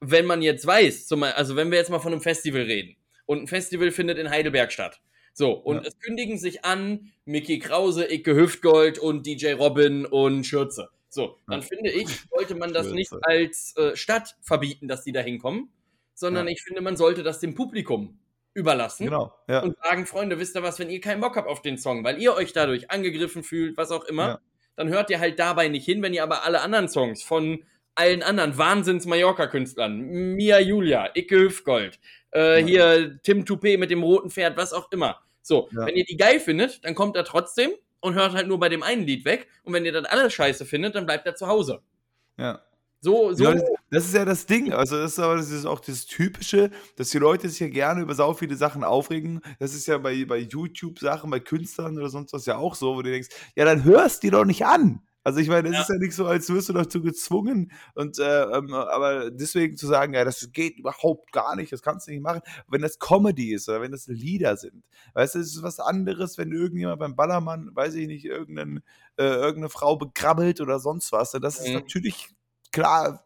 wenn man jetzt weiß, zum, also wenn wir jetzt mal von einem Festival reden und ein Festival findet in Heidelberg statt. So, und Ja. es kündigen sich an Mickey Krause, Icke Hüftgold und DJ Robin und Schürze. So, dann Ja. finde ich, sollte man das nicht als äh, Stadt verbieten, dass die da hinkommen, sondern ich finde, man sollte das dem Publikum überlassen Genau, ja. und sagen, Freunde, wisst ihr was, wenn ihr keinen Bock habt auf den Song, weil ihr euch dadurch angegriffen fühlt, was auch immer, Ja. dann hört ihr halt dabei nicht hin, wenn ihr aber alle anderen Songs von allen anderen Wahnsinns-Mallorca-Künstlern, Mia Julia, Icke Hüftgold, äh, Ja. hier Tim Toupé mit dem roten Pferd, was auch immer. So, wenn ihr die geil findet, dann kommt er trotzdem und hört halt nur bei dem einen Lied weg. Und wenn ihr dann alles scheiße findet, dann bleibt er zu Hause. ja. So, so. Ja, das, das ist ja das Ding. Also, das ist aber das ist auch das Typische, dass die Leute sich ja gerne über sau viele Sachen aufregen. Das ist ja bei, bei YouTube-Sachen, bei Künstlern oder sonst was ja auch so, wo du denkst, ja, dann hörst die doch nicht an. Also, ich meine, es Ja. ist ja nicht so, als wirst du dazu gezwungen. Und, äh, ähm, aber deswegen zu sagen, ja, das geht überhaupt gar nicht, das kannst du nicht machen. Wenn das Comedy ist oder wenn das Lieder sind. Weißt du, es ist was anderes, wenn irgendjemand beim Ballermann, weiß ich nicht, irgendein, äh, irgendeine Frau begrabbelt oder sonst was. Und das ist Mhm. natürlich klar,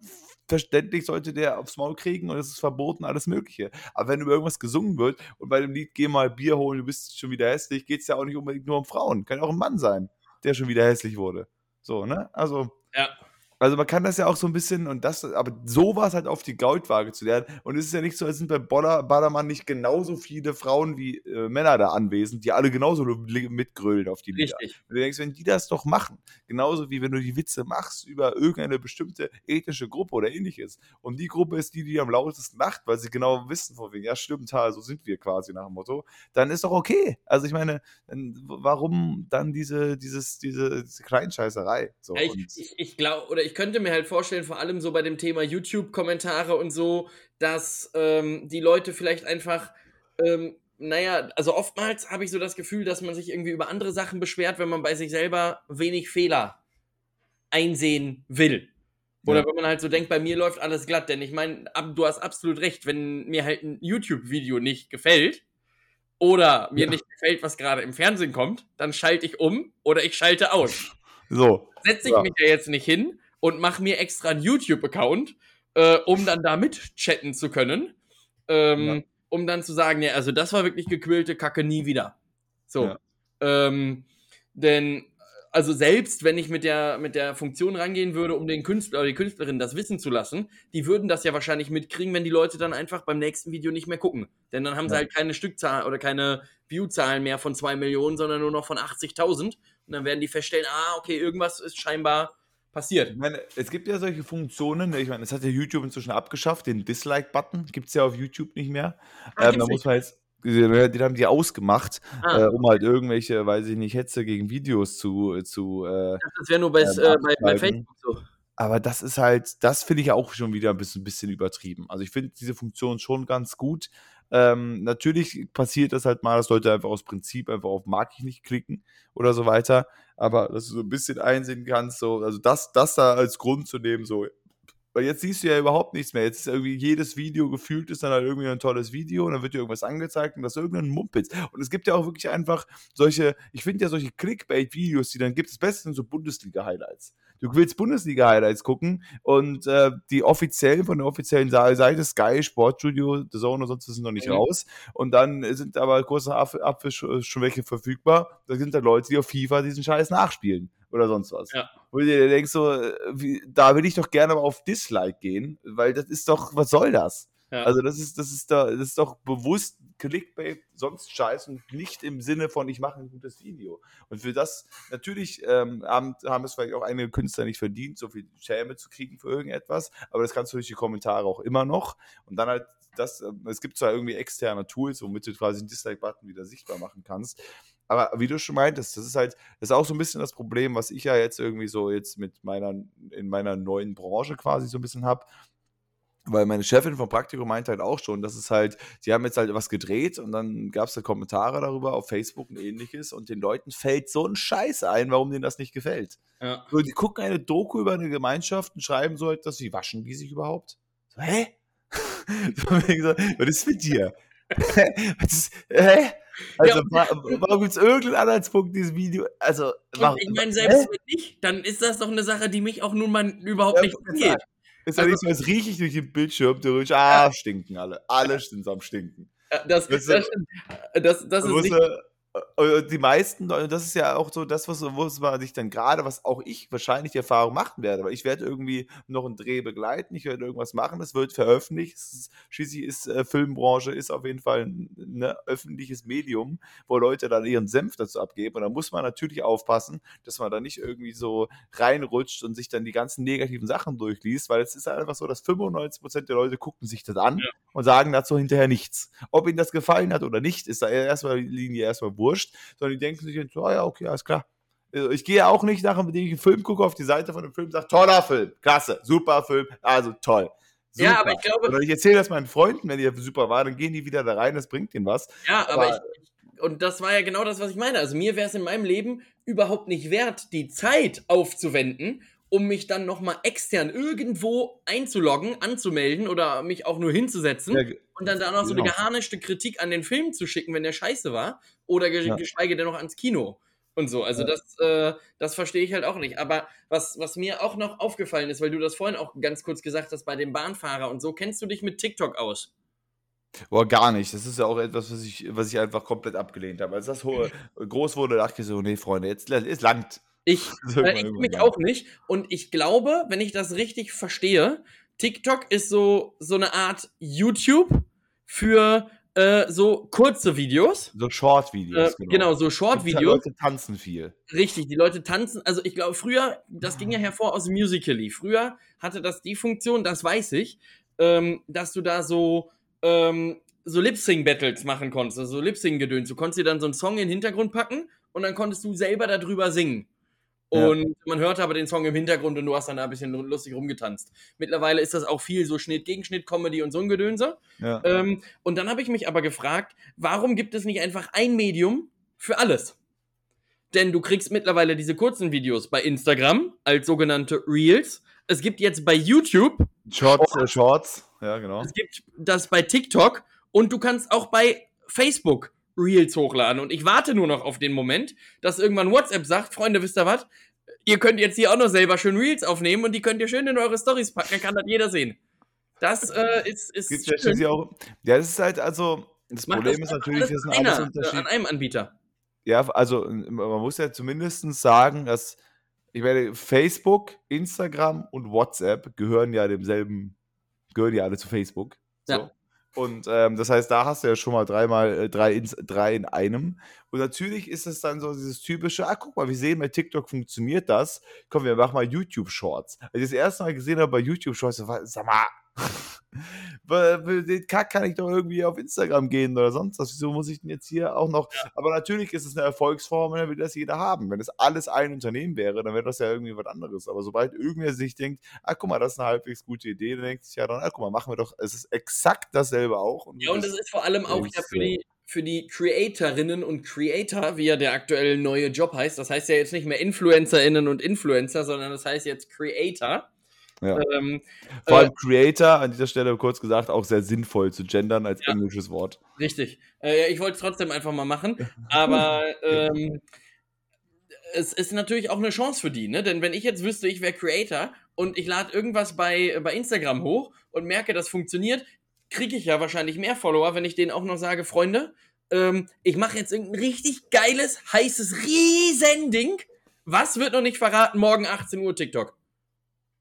verständlich sollte der aufs Maul kriegen und es ist verboten, alles Mögliche. Aber wenn über irgendwas gesungen wird und bei dem Lied Geh mal Bier holen, du bist schon wieder hässlich, geht es ja auch nicht unbedingt nur um Frauen. Kann auch ein Mann sein, der schon wieder hässlich wurde. So, ne? Also, Ja. Also man kann das ja auch so ein bisschen und das, aber sowas halt auf die Goldwaage zu lernen. Und es ist ja nicht so, als sind bei Ballermann nicht genauso viele Frauen wie äh, Männer da anwesend, die alle genauso mitgrölen auf die Lieder. Richtig. Und du denkst, wenn die das doch machen, genauso wie wenn du die Witze machst über irgendeine bestimmte ethnische Gruppe oder ähnliches, und die Gruppe ist die, die am lautesten lacht, weil sie genau wissen, von wegen, ja, stimmt, ha, so sind wir quasi nach dem Motto, dann ist doch okay. Also ich meine, warum dann diese, dieses, diese, diese Kleinscheißerei? So, ich, ich, ich glaube, oder ich könnte mir halt vorstellen, vor allem so bei dem Thema YouTube-Kommentare und so, dass ähm, die Leute vielleicht einfach, ähm, naja, also oftmals habe ich so das Gefühl, dass man sich irgendwie über andere Sachen beschwert, wenn man bei sich selber wenig Fehler einsehen will. Oder Ja. wenn man halt so denkt, bei mir läuft alles glatt, denn ich meine, du hast absolut recht, wenn mir halt ein YouTube-Video nicht gefällt oder mir Ja. nicht gefällt, was gerade im Fernsehen kommt, dann schalte ich um oder ich schalte aus so. setze ich Ja. mich ja jetzt nicht hin und mache mir extra einen YouTube-Account, äh, um dann da mitchatten zu können. Ähm, Ja. Um dann zu sagen, ja, also das war wirklich gequillte Kacke nie wieder. So. Ja. Ähm, denn, also selbst wenn ich mit der, mit der Funktion rangehen würde, um den Künstler oder die Künstlerin das wissen zu lassen, die würden das ja wahrscheinlich mitkriegen, wenn die Leute dann einfach beim nächsten Video nicht mehr gucken. Denn dann haben sie Ja. halt keine Stückzahl oder keine Viewzahlen mehr von 2 Millionen, sondern nur noch von 80.000. Und dann werden die feststellen, ah, okay, irgendwas ist scheinbar passiert. Ich meine, es gibt ja solche Funktionen, ne, ich meine, das hat ja YouTube inzwischen abgeschafft, den Dislike-Button gibt es ja auf YouTube nicht mehr. Ah, ähm, da muss man jetzt, den haben die ausgemacht, Ah, äh, um halt irgendwelche, weiß ich nicht, Hetze gegen Videos zu, zu äh, das wäre nur bei, ähm, äh, bei, bei. Facebook so. aber das ist halt, das finde ich auch schon wieder ein bisschen, bisschen übertrieben. Also ich finde diese Funktion schon ganz gut. Ähm, natürlich passiert das halt mal, dass Leute einfach aus Prinzip einfach auf mag ich nicht klicken oder so weiter. Aber dass du so ein bisschen einsehen kannst, so, also das, das da als Grund zu nehmen, so, weil jetzt siehst du ja überhaupt nichts mehr. Jetzt ist irgendwie jedes Video gefühlt ist dann halt irgendwie ein tolles Video und dann wird dir irgendwas angezeigt und das ist irgendein Mumpitz. Und es gibt ja auch wirklich einfach solche, ich finde ja solche Clickbait-Videos, die dann gibt. Das Beste sind so Bundesliga-Highlights. Du willst Bundesliga-Highlights gucken und äh, die offiziellen von der offiziellen Seite Sky, Sportstudio, The Zone und sonst was sind noch nicht Mhm. raus. Und dann sind aber kurz nach Ab Abwisch schon schon welche verfügbar. Da sind da Leute, die auf FIFA diesen Scheiß nachspielen oder sonst was. Ja. Wo du dir denkst, so, wie, da will ich doch gerne mal auf Dislike gehen, weil das ist doch, was soll das? Ja. Also das ist, das ist da, das ist doch bewusst Clickbait, sonst Scheiß und nicht im Sinne von, ich mache ein gutes Video. Und für das, natürlich ähm, haben, haben es vielleicht auch einige Künstler nicht verdient, so viel Schäme zu kriegen für irgendetwas, aber das kannst du durch die Kommentare auch immer noch. Und dann halt das, ähm, es gibt zwar irgendwie externe Tools, womit du quasi den Dislike-Button wieder sichtbar machen kannst, aber wie du schon meintest, das ist halt, das ist auch so ein bisschen das Problem, was ich ja jetzt irgendwie so jetzt mit meiner, in meiner neuen Branche quasi so ein bisschen habe. Weil meine Chefin vom Praktikum meinte halt auch schon, dass es halt, die haben jetzt halt was gedreht und dann gab es da Kommentare darüber auf Facebook und ähnliches und den Leuten fällt so ein Scheiß ein, warum denen das nicht gefällt. Ja. So, die gucken eine Doku über eine Gemeinschaft und schreiben so etwas wie, waschen die sich überhaupt? So, hä? was ist mit dir? hä? Also, ja, warum gibt es irgendeinen Anhaltspunkt dieses Video? Also, warum, ich meine, selbst hä? wenn nicht, dann ist das doch eine Sache, die mich auch nun mal überhaupt ja, nicht angeht. Ist ja also, nicht so, als rieche ich durch den Bildschirm durch. Ah, ja. stinken alle. Alle sind am Stinken. Das, das, das, das, das ist nicht, die meisten, das ist ja auch so das, was wo man sich dann gerade, was auch ich wahrscheinlich die Erfahrung machen werde, weil ich werde irgendwie noch einen Dreh begleiten, ich werde irgendwas machen, es wird veröffentlicht, ist, schließlich ist äh, Filmbranche ist auf jeden Fall ein ne, öffentliches Medium, wo Leute dann ihren Senf dazu abgeben und da muss man natürlich aufpassen, dass man da nicht irgendwie so reinrutscht und sich dann die ganzen negativen Sachen durchliest, weil es ist einfach so, dass 95% der Leute gucken sich das an ja. und sagen dazu hinterher nichts. Ob ihnen das gefallen hat oder nicht, ist da erstmal die Linie erstmal wurscht, sondern die denken sich, so, oh ja, okay, alles klar. Also, ich gehe auch nicht nachher, wenn ich einen Film gucke, auf die Seite von dem Film und sage, toller Film, klasse, super Film, also toll. Super. Ja, aber ich glaube. Oder ich erzähle das meinen Freunden, wenn die super war, dann gehen die wieder da rein, das bringt ihnen was. Ja, aber, aber ich, und das war ja genau das, was ich meine. Also mir wäre es in meinem Leben überhaupt nicht wert, die Zeit aufzuwenden, um mich dann nochmal extern irgendwo einzuloggen, anzumelden oder mich auch nur hinzusetzen ja, und dann da noch so eine genau. geharnischte Kritik an den Film zu schicken, wenn der scheiße war, oder ja. geschweige denn noch ans Kino und so. Also das, äh, das verstehe ich halt auch nicht. Aber was, was mir auch noch aufgefallen ist, weil du das vorhin auch ganz kurz gesagt hast bei dem Bahnfahrer und so, kennst du dich mit TikTok aus? Boah, gar nicht. Das ist ja auch etwas, was ich, was ich einfach komplett abgelehnt habe. Als das groß wurde, dachte ich so, nee, Freunde, jetzt es langt. Ich, äh, ich mich auch nicht. Und ich glaube, wenn ich das richtig verstehe, TikTok ist so, so eine Art YouTube für äh, so kurze Videos. So Short-Videos. Äh, genau. genau. so Short-Videos. Die Leute tanzen viel. Richtig, die Leute tanzen. Also ich glaube, früher, das ging ja hervor aus Musical.ly. Früher hatte das die Funktion, das weiß ich, ähm, dass du da so ähm, so Lip-Sync-Battles machen konntest, also so Lip-Sync-Gedöns. Du konntest dir dann so einen Song in den Hintergrund packen und dann konntest du selber darüber singen. Und ja. man hörte aber den Song im Hintergrund und du hast dann da ein bisschen lustig rumgetanzt. Mittlerweile ist das auch viel so Schnitt gegen Schnitt, Comedy und so ein Gedönse. Ja. Ähm, und dann habe ich mich aber gefragt, warum gibt es nicht einfach ein Medium für alles? Denn du kriegst mittlerweile diese kurzen Videos bei Instagram als sogenannte Reels. Es gibt jetzt bei YouTube Shorts, äh, Shorts. Ja, genau. Es gibt das bei TikTok und du kannst auch bei Facebook Reels hochladen. Und ich warte nur noch auf den Moment, dass irgendwann WhatsApp sagt, Freunde, wisst ihr was? Ihr könnt jetzt hier auch noch selber schön Reels aufnehmen und die könnt ihr schön in eure Stories packen, dann kann das jeder sehen. Das äh, ist, ist Gibt's schön. Ja, auch, ja, das ist halt also, das Macht Problem das ist natürlich, das sind alles Unterschiede. An einem Anbieter. Ja, also man muss ja zumindest sagen, dass, ich meine, Facebook, Instagram und WhatsApp gehören ja demselben, gehören ja alle zu Facebook. So. Und ähm, das heißt, da hast du ja schon mal dreimal äh, drei, in, drei in einem. Und natürlich ist es dann so dieses typische, ah, guck mal, wir sehen bei TikTok funktioniert das. Komm, wir machen mal YouTube Shorts. Als ich das erste Mal gesehen habe bei YouTube Shorts, sag mal, den Kack kann ich doch irgendwie auf Instagram gehen oder sonst was. Wieso muss ich denn jetzt hier auch noch? Ja. Aber natürlich ist es eine Erfolgsform, dann will das jeder haben. Wenn das alles ein Unternehmen wäre, dann wäre das ja irgendwie was anderes. Aber sobald irgendwer sich denkt, ah, guck mal, das ist eine halbwegs gute Idee, dann denkt sich ja dann, ah, guck mal, machen wir doch, es ist exakt dasselbe auch. Und ja, und das ist vor allem auch ja für die, für die Creatorinnen und Creator, wie ja der aktuell neue Job heißt. Das heißt ja jetzt nicht mehr InfluencerInnen und Influencer, sondern das heißt jetzt Creator. Ja. Ähm, Vor allem äh, Creator, an dieser Stelle kurz gesagt, auch sehr sinnvoll zu gendern als ja, englisches Wort. Richtig. Äh, ich wollte es trotzdem einfach mal machen, aber ähm, es ist natürlich auch eine Chance für die, ne? Denn wenn ich jetzt wüsste, ich wäre Creator und ich lade irgendwas bei, bei Instagram hoch und merke, das funktioniert, kriege ich ja wahrscheinlich mehr Follower, wenn ich denen auch noch sage, Freunde, ähm, ich mache jetzt irgendein richtig geiles, heißes Riesending. Was wird noch nicht verraten? Morgen 18 Uhr TikTok.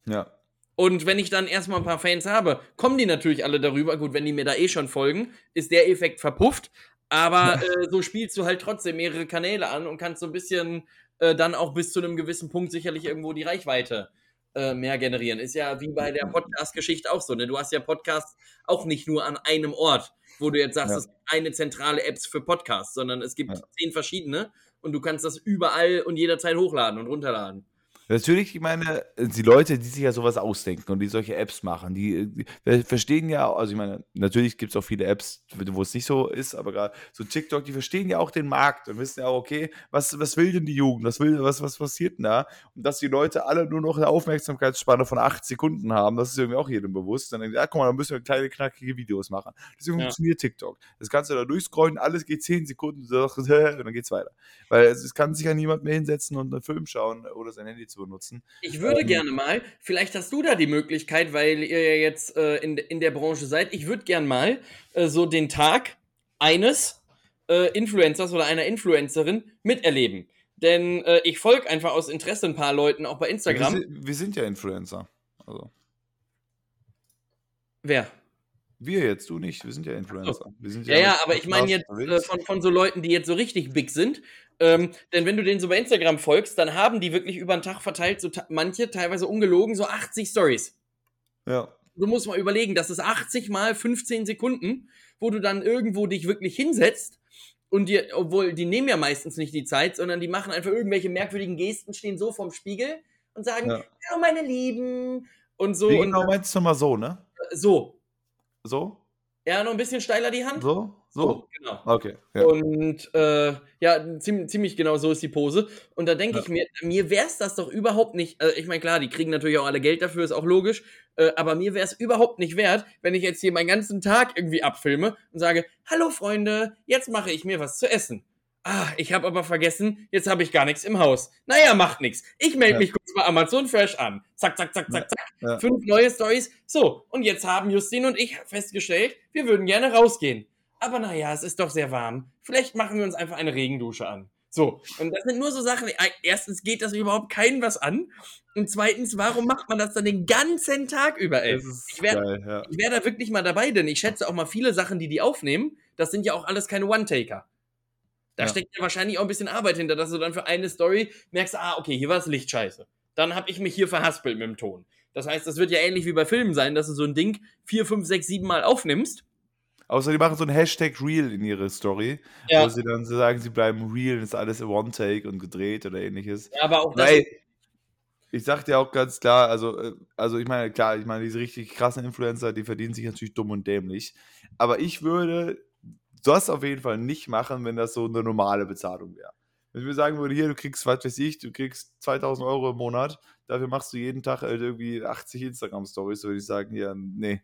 Ja. Und wenn ich dann erstmal ein paar Fans habe, kommen die natürlich alle darüber. Gut, wenn die mir da eh schon folgen, ist der Effekt verpufft. Aber äh, so spielst du halt trotzdem mehrere Kanäle an und kannst so ein bisschen äh, dann auch bis zu einem gewissen Punkt sicherlich irgendwo die Reichweite äh, mehr generieren. Ist ja wie bei der Podcast-Geschichte auch so. Ne? Du hast ja Podcasts auch nicht nur an einem Ort, wo du jetzt sagst, Ja. es gibt eine zentrale App für Podcasts, sondern es gibt Ja. zehn verschiedene und du kannst das überall und jederzeit hochladen und runterladen. Natürlich, ich meine, die Leute, die sich ja sowas ausdenken und die solche Apps machen, die, die verstehen ja, also ich meine, natürlich gibt es auch viele Apps, wo es nicht so ist, aber gerade so TikTok, die verstehen ja auch den Markt und wissen ja auch, okay, was, was will denn die Jugend, was will, was, was passiert denn da? Und dass die Leute alle nur noch eine Aufmerksamkeitsspanne von acht Sekunden haben, das ist irgendwie auch jedem bewusst. Dann denken, die, ja, guck mal, dann müssen wir kleine, knackige Videos machen. Deswegen Ja. funktioniert TikTok. Das kannst du da durchscrollen, alles geht zehn Sekunden, und dann geht's weiter. Weil es, es kann sich ja niemand mehr hinsetzen und einen Film schauen oder sein Handy zu benutzen. Ich würde Ähm. gerne mal, vielleicht hast du da die Möglichkeit, weil ihr ja jetzt äh, in, in der Branche seid, ich würde gern mal äh, so den Tag eines äh, Influencers oder einer Influencerin miterleben. Denn äh, ich folge einfach aus Interesse ein paar Leuten auch bei Instagram. Wir, sind, wir sind ja Influencer. Also, Wer? Wir jetzt, du nicht, wir sind ja Influencer. Wir sind Ja, ja, mit aber ich meine jetzt äh, von, von so Leuten, die jetzt so richtig big sind. Ähm, denn wenn du denen so bei Instagram folgst, dann haben die wirklich über den Tag verteilt, so ta manche, teilweise ungelogen, so 80 Stories. Ja. Du musst mal überlegen, das ist 80 mal 15 Sekunden, wo du dann irgendwo dich wirklich hinsetzt und dir, obwohl die nehmen ja meistens nicht die Zeit, sondern die machen einfach irgendwelche merkwürdigen Gesten, stehen so vorm Spiegel und sagen, Ja. ja, meine Lieben und so Wie und genau meinst du mal so, ne? so. So? Ja, noch ein bisschen steiler die Hand. So? So? genau. Okay. Ja. Und äh, ja, ziemlich, ziemlich genau so ist die Pose. Und da denke Ja. ich mir, mir wäre es das doch überhaupt nicht. Äh, ich meine, klar, die kriegen natürlich auch alle Geld dafür, ist auch logisch. Äh, aber mir wäre es überhaupt nicht wert, wenn ich jetzt hier meinen ganzen Tag irgendwie abfilme und sage: Hallo Freunde, jetzt mache ich mir was zu essen. Ah, ich habe aber vergessen, jetzt habe ich gar nichts im Haus. Naja, macht nichts. Ich melde Ja. mich kurz bei Amazon Fresh an. Zack, zack, zack, zack, zack. Ja. Fünf neue Stories. So, und jetzt haben Justin und ich festgestellt, wir würden gerne rausgehen. Aber naja, es ist doch sehr warm. Vielleicht machen wir uns einfach eine Regendusche an. So, und das sind nur so Sachen. Erstens geht das überhaupt keinen was an. Und zweitens, warum macht man das dann den ganzen Tag über, ey? Ich wär- geil, ja. Ich wäre da wirklich mal dabei, denn ich schätze auch mal viele Sachen, die die aufnehmen, das sind ja auch alles keine One-Taker. Da Ja. steckt ja wahrscheinlich auch ein bisschen Arbeit hinter, dass du dann für eine Story merkst, ah, okay, hier war das Licht scheiße. Dann habe ich mich hier verhaspelt mit dem Ton. Das heißt, das wird ja ähnlich wie bei Filmen sein, dass du so ein Ding vier, fünf, sechs, sieben Mal aufnimmst. Außer die machen so ein Hashtag Real in ihre Story, wo sie dann so sagen, sie bleiben real, ist alles One-Take und gedreht oder ähnliches. Ja, aber auch das. Weil, ich sag dir auch ganz klar, also, äh, also ich meine, klar, ich meine, diese richtig krassen Influencer, die verdienen sich natürlich dumm und dämlich. Aber ich würde das auf jeden Fall nicht machen, wenn das so eine normale Bezahlung wäre. Wenn ich mir sagen würde, hier, du kriegst, was weiß ich, du kriegst 2000 Euro im Monat, dafür machst du jeden Tag halt irgendwie 80 Instagram-Stories, würde ich sagen, ja, nee.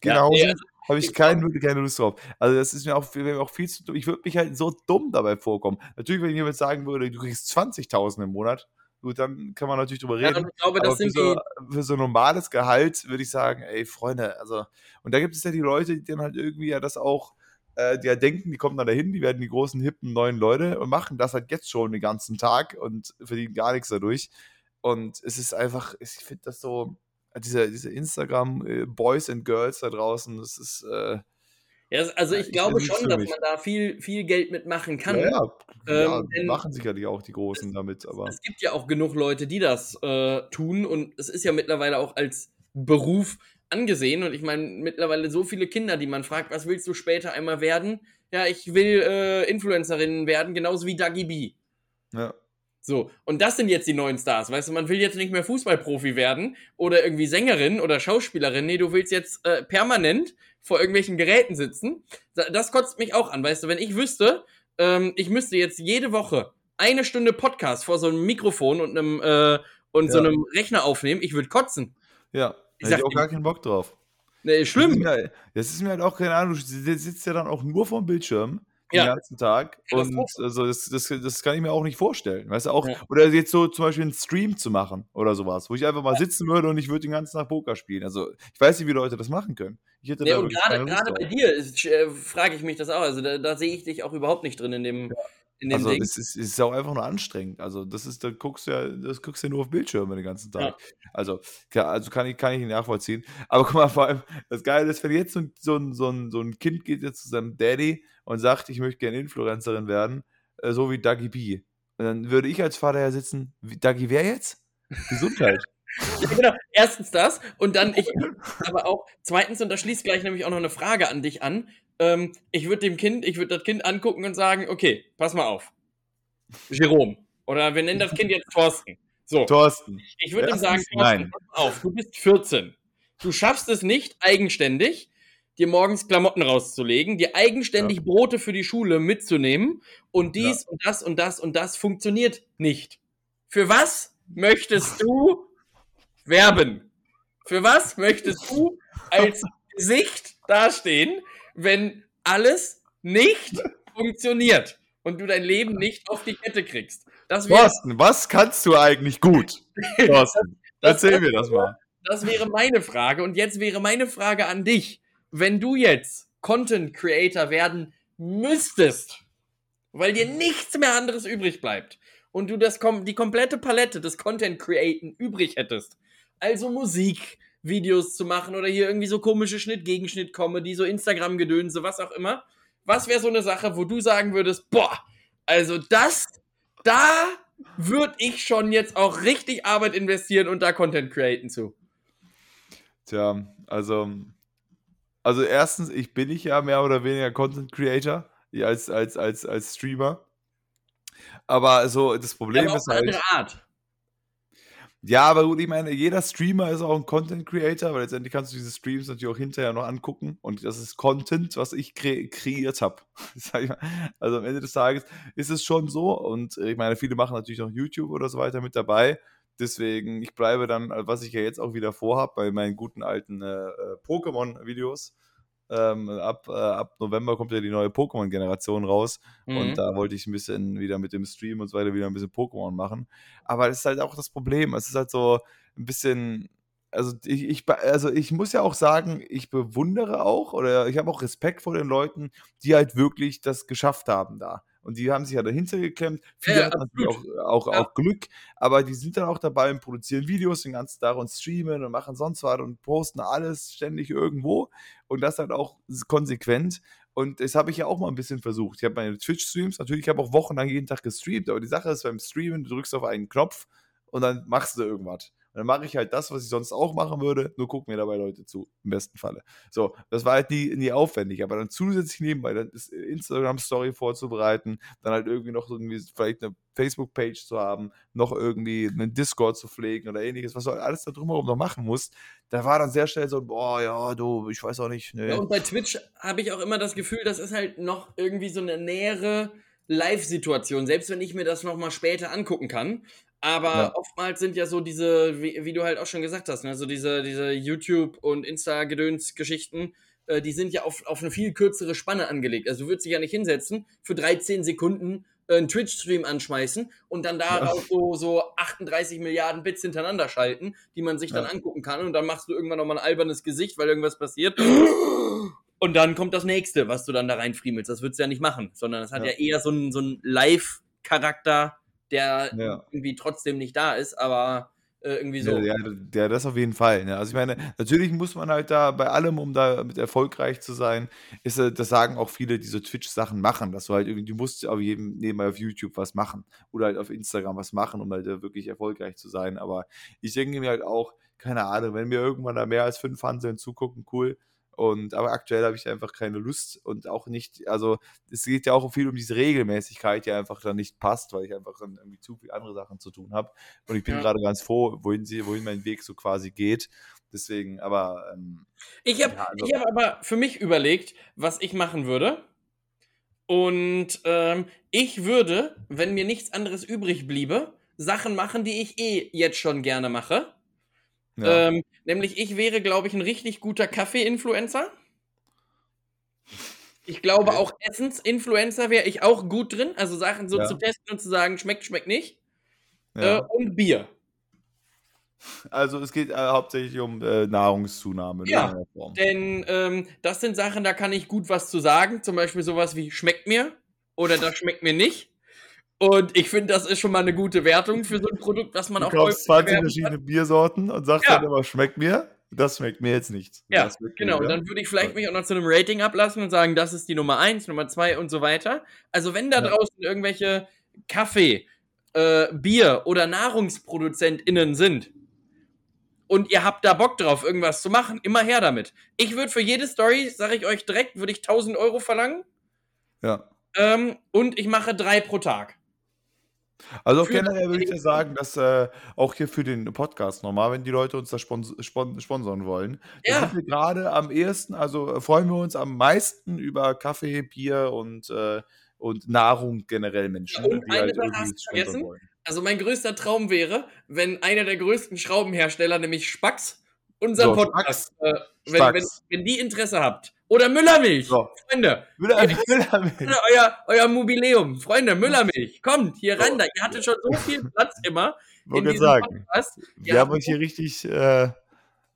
Geh Ja, nach Hause, nee, habe ich kein, keine Lust drauf. Also das ist mir auch, mir auch viel zu dumm. Ich würde mich halt so dumm dabei vorkommen. Natürlich, wenn jemand sagen würde, du kriegst 20.000 im Monat, gut, dann kann man natürlich drüber ja, reden. ich glaube, Aber das für sind so, für so normales Gehalt würde ich sagen, ey, Freunde, also, und da gibt es ja die Leute, die dann halt irgendwie ja das auch, äh, die ja denken, die kommen dann dahin, die werden die großen, hippen, neuen Leute und machen das halt jetzt schon den ganzen Tag und verdienen gar nichts dadurch. Und es ist einfach, ich finde das so, diese, diese Instagram-Boys and Girls da draußen, das ist, äh, Ja, also Ja, ich ich glaube schon, dass man da viel, viel Geld mitmachen kann. ja, ja, ja Ähm, denn- machen sicherlich auch die Großen damit, aber Es gibt ja auch genug Leute, die das äh, tun und es ist ja mittlerweile auch als Beruf angesehen und ich meine mittlerweile so viele Kinder, die man fragt, was willst du später einmal werden? Ja, ich will äh, Influencerin werden, genauso wie Dagi B. ja. So, und das sind jetzt die neuen Stars, weißt du, man will jetzt nicht mehr Fußballprofi werden oder irgendwie Sängerin oder Schauspielerin, nee, du willst jetzt äh, permanent vor irgendwelchen Geräten sitzen. Da- Das kotzt mich auch an, weißt du, wenn ich wüsste, ähm, ich müsste jetzt jede Woche eine Stunde Podcast vor so einem Mikrofon und einem äh, und so Ja. einem Rechner aufnehmen, ich würde kotzen. Ja, Ich hätte ich sag auch gar keinen Bock drauf. Nee, Das ist, schlimm. mir, das ist mir halt auch keine Ahnung. Du sitzt ja dann auch nur vorm Bildschirm den Ja. ganzen Tag. Und Katastrophe. also das, das, das kann ich mir auch nicht vorstellen. Weißt du, auch, Ja. oder jetzt so zum Beispiel einen Stream zu machen oder sowas, wo ich einfach mal sitzen würde und ich würde den ganzen Tag Poker spielen. Also ich weiß nicht, wie Leute das machen können. Ich hätte Nee, da und gerade gerade bei dir ist, äh, frage ich mich das auch. Also da, da sehe ich dich auch überhaupt nicht drin in dem, in dem Also Ding. es ist, es ist auch einfach nur anstrengend. Also das ist, da guckst du ja, das guckst du ja nur auf Bildschirme den ganzen Tag. Also, ka- also kann ich, kann ich nicht nachvollziehen. Aber guck mal, vor allem, das Geile ist, wenn jetzt so, ein- so, ein, so, ein, so ein Kind geht jetzt zu seinem Daddy und sagt, ich möchte gerne Influencerin werden, äh, so wie Dagi B. Und dann würde ich als Vater ja sitzen, Dagi wer jetzt? Gesundheit. Ja, genau. Erstens das und dann ich, aber auch zweitens, und da schließt gleich nämlich auch noch eine Frage an dich an. Ähm, ich würde dem Kind, ich würde das Kind angucken und sagen, okay, pass mal auf. Jerome. Oder wir nennen das Kind jetzt Thorsten. So. Thorsten. Ich würde ihm sagen, Thorsten, nein. pass auf, du bist 14. Du schaffst es nicht, eigenständig dir morgens Klamotten rauszulegen, dir eigenständig Brote für die Schule mitzunehmen und dies und das und das und das funktioniert nicht. Für was möchtest du werben? Für was möchtest du als Gesicht dastehen, wenn alles nicht funktioniert und du dein Leben nicht auf die Kette kriegst? Das wäre Thorsten, was kannst du eigentlich gut? Thorsten, Das- erzähl mir das mal. Das wäre meine Frage. Und jetzt wäre meine Frage an dich. Wenn du jetzt Content Creator werden müsstest, weil dir nichts mehr anderes übrig bleibt und du das die komplette Palette des Content Createn übrig hättest, also Musik, Videos zu machen oder hier irgendwie so komische Schnitt, Gegenschnitt, Comedy, so Instagram-Gedönse, was auch immer. Was wäre so eine Sache, wo du sagen würdest, boah, also das, da würde ich schon jetzt auch richtig Arbeit investieren und da Content createn zu. Tja, also, also erstens, ich bin ich ja mehr oder weniger Content Creator ja, als, als, als, als Streamer. Aber so, das Problem aber ist halt. andere Art. Ja, aber gut, ich meine, jeder Streamer ist auch ein Content Creator, weil letztendlich kannst du diese Streams natürlich auch hinterher noch angucken und das ist Content, was ich kre kreiert habe. Also am Ende des Tages ist es schon so und äh, ich meine, viele machen natürlich noch YouTube oder so weiter mit dabei. Deswegen, ich bleibe dann, was ich ja jetzt auch wieder vorhabe, bei meinen guten alten äh, äh, Pokémon-Videos. Ähm, ab, äh, ab November kommt ja die neue Pokémon-Generation raus. Mhm. Und da wollte ich ein bisschen wieder mit dem Stream und so weiter wieder ein bisschen Pokémon machen. Aber das ist halt auch das Problem. Es ist halt so ein bisschen. Also ich, ich, also ich muss ja auch sagen, ich bewundere auch oder ich habe auch Respekt vor den Leuten, die halt wirklich das geschafft haben da. Und die haben sich ja dahinter geklemmt. Viele Ja, natürlich auch, auch, Ja. auch Glück, aber die sind dann auch dabei und produzieren Videos den ganzen Tag und streamen und machen sonst was und posten alles ständig irgendwo. Und das halt auch konsequent. Und das habe ich ja auch mal ein bisschen versucht. Ich habe meine Twitch-Streams, natürlich, ich habe auch wochenlang jeden Tag gestreamt, aber die Sache ist beim Streamen, du drückst auf einen Knopf und dann machst du irgendwas. Und dann mache ich halt das, was ich sonst auch machen würde, nur gucken mir dabei Leute zu, im besten Falle. So, das war halt nie, nie aufwendig, aber dann zusätzlich nebenbei dann das Instagram-Story vorzubereiten, dann halt irgendwie noch irgendwie vielleicht eine Facebook-Page zu haben, noch irgendwie einen Discord zu pflegen oder ähnliches, was du halt alles da drumherum noch machen musst, da war dann sehr schnell so, boah, ja, du, ich weiß auch nicht, ne. Ja, und bei Twitch habe ich auch immer das Gefühl, das ist halt noch irgendwie so eine nähere Live-Situation, selbst wenn ich mir das nochmal später angucken kann. Aber Ja. oftmals sind ja so diese, wie, wie du halt auch schon gesagt hast, ne, so diese, diese YouTube- und Insta-Gedöns-Geschichten, äh, die sind ja auf, auf eine viel kürzere Spanne angelegt. Also du würdest dich ja nicht hinsetzen, für 13 Sekunden äh, einen Twitch-Stream anschmeißen und dann daraus so, so 38 Milliarden Bits hintereinander schalten, die man sich dann Ja. angucken kann und dann machst du irgendwann nochmal ein albernes Gesicht, weil irgendwas passiert. Und dann kommt das nächste, was du dann da reinfriemelst. Das würdest du ja nicht machen, sondern es hat ja, Ja. eher so einen, so einen Live-Charakter, der Ja. irgendwie trotzdem nicht da ist, aber äh, irgendwie so. Ja, ja, das auf jeden Fall. Ne? Also ich meine, natürlich muss man halt da bei allem, um da mit erfolgreich zu sein, ist äh, das sagen auch viele, die so Twitch-Sachen machen, dass du halt irgendwie, du musst auf jedem nebenbei auf YouTube was machen oder halt auf Instagram was machen, um halt wirklich erfolgreich zu sein. Aber ich denke mir halt auch, keine Ahnung, wenn mir irgendwann da mehr als fünf Hanseln zugucken, cool. Und aber aktuell habe ich einfach keine Lust und auch nicht, also es geht ja auch viel um diese Regelmäßigkeit, die einfach dann nicht passt, weil ich einfach dann irgendwie zu viele andere Sachen zu tun habe. Und ich bin Ja. gerade ganz froh, wohin sie, wohin mein Weg so quasi geht. Deswegen, aber ähm, Ich habe Ja, also- ich hab aber für mich überlegt, was ich machen würde. Und ähm, ich würde, wenn mir nichts anderes übrig bliebe, Sachen machen, die ich eh jetzt schon gerne mache. Ja. Ähm, nämlich, ich wäre, glaube ich, ein richtig guter Kaffee-Influencer. Ich glaube, Okay. auch Essens-Influencer wäre ich auch gut drin. Also Sachen so Ja. zu testen und zu sagen, schmeckt, schmeckt nicht. ja. Äh, und Bier. also es geht äh, hauptsächlich um äh, Nahrungszunahme. in Ja. Denn ähm, das sind Sachen, da kann ich gut was zu sagen. Zum Beispiel sowas wie schmeckt mir oder das schmeckt mir nicht. Und ich finde, das ist schon mal eine gute Wertung für so ein Produkt, was man Du auch kaufst häufig 20 bewerben verschiedene Biersorten und sagst Ja. dann immer, schmeckt mir. Das schmeckt mir jetzt nicht. Ja, genau. mir, ja. dann würde ich vielleicht mich auch noch zu einem Rating ablassen und sagen, das ist die Nummer 1, Nummer 2 und so weiter. Also wenn da Ja. draußen irgendwelche Kaffee, äh, Bier oder NahrungsproduzentInnen sind, und ihr habt da Bock drauf, irgendwas zu machen, immer her damit. Ich würde für jede Story, sage ich euch direkt, würde ich 1000 Euro verlangen. Ja. Ähm, und ich mache drei pro Tag. Also auch Für- generell würde ich ja sagen, dass äh, auch hier für den Podcast nochmal, wenn die Leute uns da spons spon sponsern wollen, Ja. sind wir gerade am ehesten, also äh, freuen wir uns am meisten über Kaffee, Bier und, äh, und Nahrung generell Menschen, Ja, und die halt eine Sache hast du vergessen? wollen. Also mein größter Traum wäre, wenn einer der größten Schraubenhersteller, nämlich Spax, unseren So, Podcast, äh, wenn, wenn, wenn die Interesse habt. Oder Müllermilch. So. Freunde, Müller, Ja. Müllermilch. Euer, euer Mobileum. Freunde, Müllermilch. Kommt hier So. ran. Da, ihr hattet schon so viel Platz immer Wollte sagen, wir haben euch hier richtig, äh,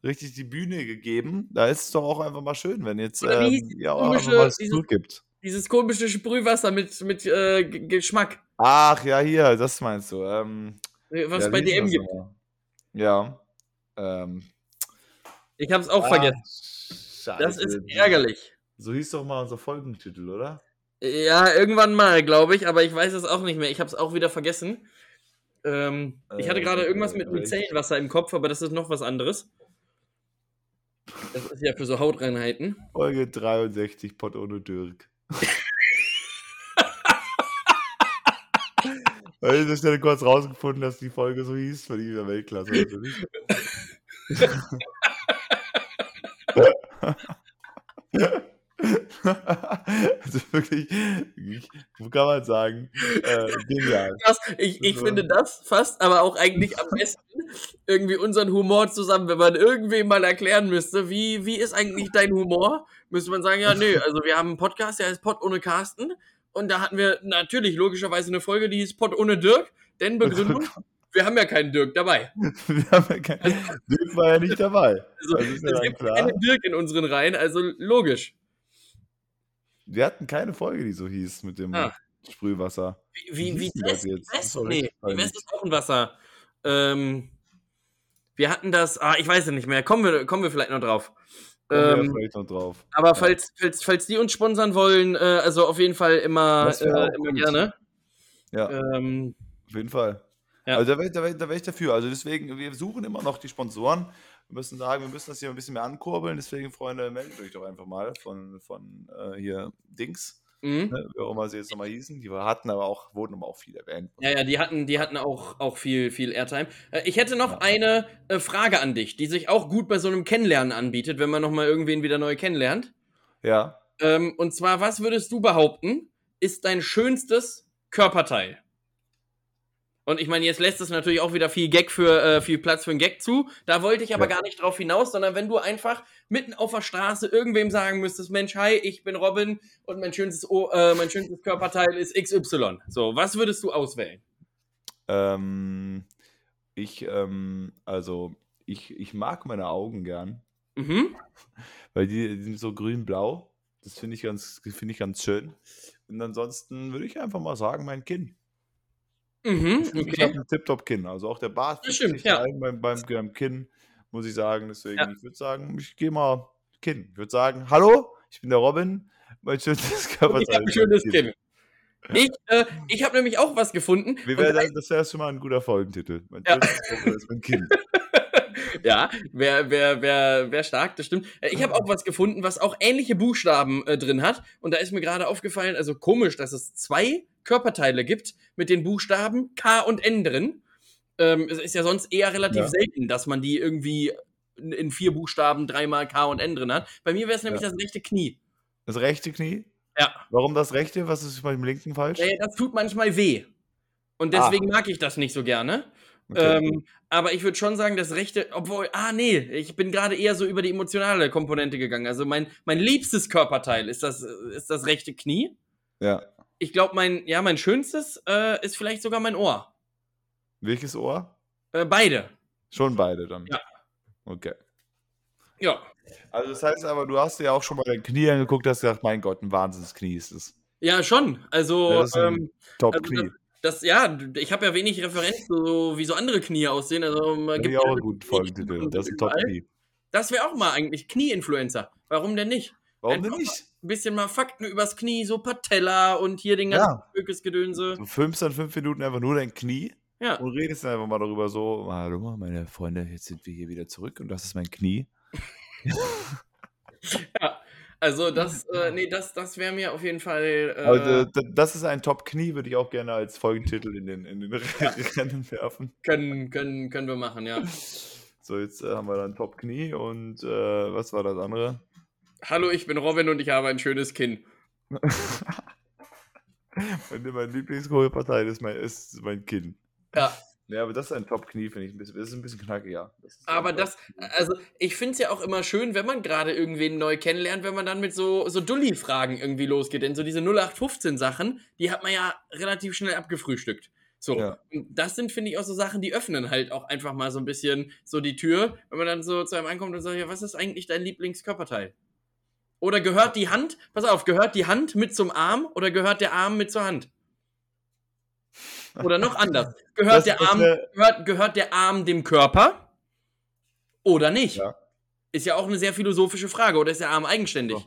richtig die Bühne gegeben. Da ist es doch auch einfach mal schön, wenn jetzt Oder ähm, ja, auch komische- einfach was dieses- zurückgibt. Dieses komische Sprühwasser mit, mit äh, Geschmack, Ach ja, hier, das meinst du. Ähm, was ja, bei DM gibt. Ja. Ähm, Ich habe es auch vergessen. Ah, Das Scheiße. ist ärgerlich. So hieß doch mal unser Folgentitel, oder? Ja, irgendwann mal, glaube ich, aber ich weiß es auch nicht mehr. Ich habe es auch wieder vergessen. Ähm, ich hatte Äh, gerade irgendwas äh, mit Micellenwasser im Kopf, aber das ist noch was anderes. Das ist ja für so Hautreinheiten. Folge 63, Pott ohne Dirk. Weil ich habe kurz rausgefunden, dass die Folge so hieß, weil die wieder Weltklasse natürlich. also wirklich, wo kann man sagen, äh, genial. Krass, ich, ich So. finde das fast, aber auch eigentlich am besten irgendwie unseren Humor zusammen. Wenn man irgendwem mal erklären müsste, wie, wie ist eigentlich dein Humor, müsste man sagen, ja, nö, also wir haben einen Podcast, der heißt Pod ohne Carsten. Und da hatten wir natürlich logischerweise eine Folge, die hieß Pod ohne Dirk. Denn Begründung, wir haben ja keinen Dirk dabei. Wir haben ja kein, Dirk war ja nicht dabei. Also, Das ist es gibt klar. keinen Dirk in unseren Reihen, also logisch. Wir hatten keine Folge, die so hieß mit dem Ah. Sprühwasser. Wie, wie, Wie wie das jetzt? Das nee, die West ist auch ein Wasser. Ähm, wir hatten das, ah, ich weiß es nicht mehr, kommen wir, kommen wir vielleicht noch drauf. Ähm, vielleicht noch drauf. aber Ja. falls, falls, falls die uns sponsern wollen, äh, also auf jeden Fall immer, äh, immer gerne. Ja, Ähm, auf jeden Fall. Ja. Also da wäre wär, wär ich dafür. Also deswegen, wir suchen immer noch die Sponsoren. Wir müssen sagen, wir müssen das hier ein bisschen mehr ankurbeln. Deswegen, Freunde, meldet euch doch einfach mal von, von äh, hier Dings, mhm. ne, wie auch immer sie jetzt nochmal hießen. Die hatten aber auch, wurden aber auch viel erwähnt. Ja, ja, die hatten, die hatten auch, auch viel, viel Airtime. Äh, ich hätte noch Ja. eine äh, Frage an dich, die sich auch gut bei so einem Kennenlernen anbietet, wenn man nochmal irgendwen wieder neu kennenlernt. Ja. Ähm, und zwar, was würdest du behaupten, ist dein schönstes Körperteil? Und ich meine, jetzt lässt es natürlich auch wieder viel Gag für äh, viel Platz für einen Gag zu. Da wollte ich aber Ja. gar nicht drauf hinaus, sondern wenn du einfach mitten auf der Straße irgendwem sagen müsstest, Mensch, hi, ich bin Robin und mein schönstes, o äh, mein schönstes Körperteil ist XY. So, was würdest du auswählen? Ähm, ich, ähm, also, ich, ich mag meine Augen gern, Mhm. weil die, die sind so grün-blau. Das finde ich, ganz- finde ich ganz schön. Und ansonsten würde ich einfach mal sagen, mein Kinn. Mhm. Ich finde, ich Okay. habe ein Tip-Top-Kinn. Also auch der Bart stimmt, sich ja. ein beim, beim, beim Kinn, muss ich sagen. Deswegen, Ja. ich würde sagen, ich gehe mal Kinn. Ich würde sagen, hallo, ich bin der Robin. Mein schönstes Und Körperteil. ich habe ein schönes Kinn. Ich, äh, ich habe nämlich auch was gefunden. Wär, das das wäre schon mal ein guter Folgentitel. Mein Ja. schönstes Körperteil ist mein Kinn. ja, wer, wer, wer, wer stark, das stimmt. Äh, Ich habe auch was gefunden, was auch ähnliche Buchstaben äh, drin hat. Und da ist mir gerade aufgefallen, also komisch, dass es zwei Körperteile gibt mit den Buchstaben K und N drin. Ähm, es ist ja sonst eher relativ Ja. selten, dass man die irgendwie in, in vier Buchstaben dreimal K und N drin hat. Bei mir wäre es nämlich Ja. das rechte Knie. Das rechte Knie? Ja. Warum das rechte? Was ist beim linken falsch? Das tut manchmal weh. Und Ah. deswegen mag ich das nicht so gerne. Okay. Ähm, aber ich würde schon sagen, das rechte, obwohl, ah nee, ich bin gerade eher so über die emotionale Komponente gegangen. Also mein, mein liebstes Körperteil ist das, ist das rechte Knie. ja. Ich glaube, mein, ja, mein schönstes äh, ist vielleicht sogar mein Ohr. Welches Ohr? Äh, beide. Schon beide dann. Ja. Okay. Ja. Also das heißt aber, du hast dir ja auch schon mal dein Knie angeguckt, hast gesagt, mein Gott, ein Wahnsinnsknie ist es. Ja, schon. Also, Ja, ähm, Top-Knie. Das, ja, ich habe ja wenig Referenz, so wie so andere Knie aussehen. Also, Finde gibt auch ja einen guten Folgentitel. Das ist ein. Top-Knie. Das wäre auch mal eigentlich Knie-Influencer. Warum denn nicht? Warum denn nicht? Ein bisschen mal Fakten übers Knie, so Patella und hier den ganzen Ja. Du filmst dann fünf Minuten einfach nur dein Knie. Ja. und redest dann einfach mal darüber so, hallo meine Freunde, jetzt sind wir hier wieder zurück und das ist mein Knie. Ja, also das, äh, nee, das, das wäre mir auf jeden Fall. Äh, Also, das ist ein Top-Knie, würde ich auch gerne als Folgentitel in den, in den Rennen werfen. können, können, können wir machen, ja. So, jetzt äh, haben wir dann Top-Knie und äh, was war das andere? Hallo, ich bin Robin und ich habe ein schönes Kinn. Meine, meine Lieblingskohlpartei ist mein, ist mein Kinn. Ja, Ja, aber das ist ein Top-Knie, finde ich. Das ist ein bisschen knackiger. Das aber das, also ich finde es ja auch immer schön, wenn man gerade irgendwen neu kennenlernt, wenn man dann mit so, so Dulli-Fragen irgendwie losgeht. Denn so diese 0815-Sachen, die hat man ja relativ schnell abgefrühstückt. So, Ja. das sind, finde ich, auch so Sachen, die öffnen halt auch einfach mal so ein bisschen so die Tür, wenn man dann so zu einem ankommt und sagt, ja, was ist eigentlich dein Lieblingskörperteil? Oder gehört die Hand, pass auf, gehört die Hand mit zum Arm oder gehört der Arm mit zur Hand? Oder noch anders. Gehört, Das- der, Arm, wär- gehört, gehört der Arm dem Körper oder nicht? Ja. Ist ja auch eine sehr philosophische Frage. Oder ist der Arm eigenständig? So.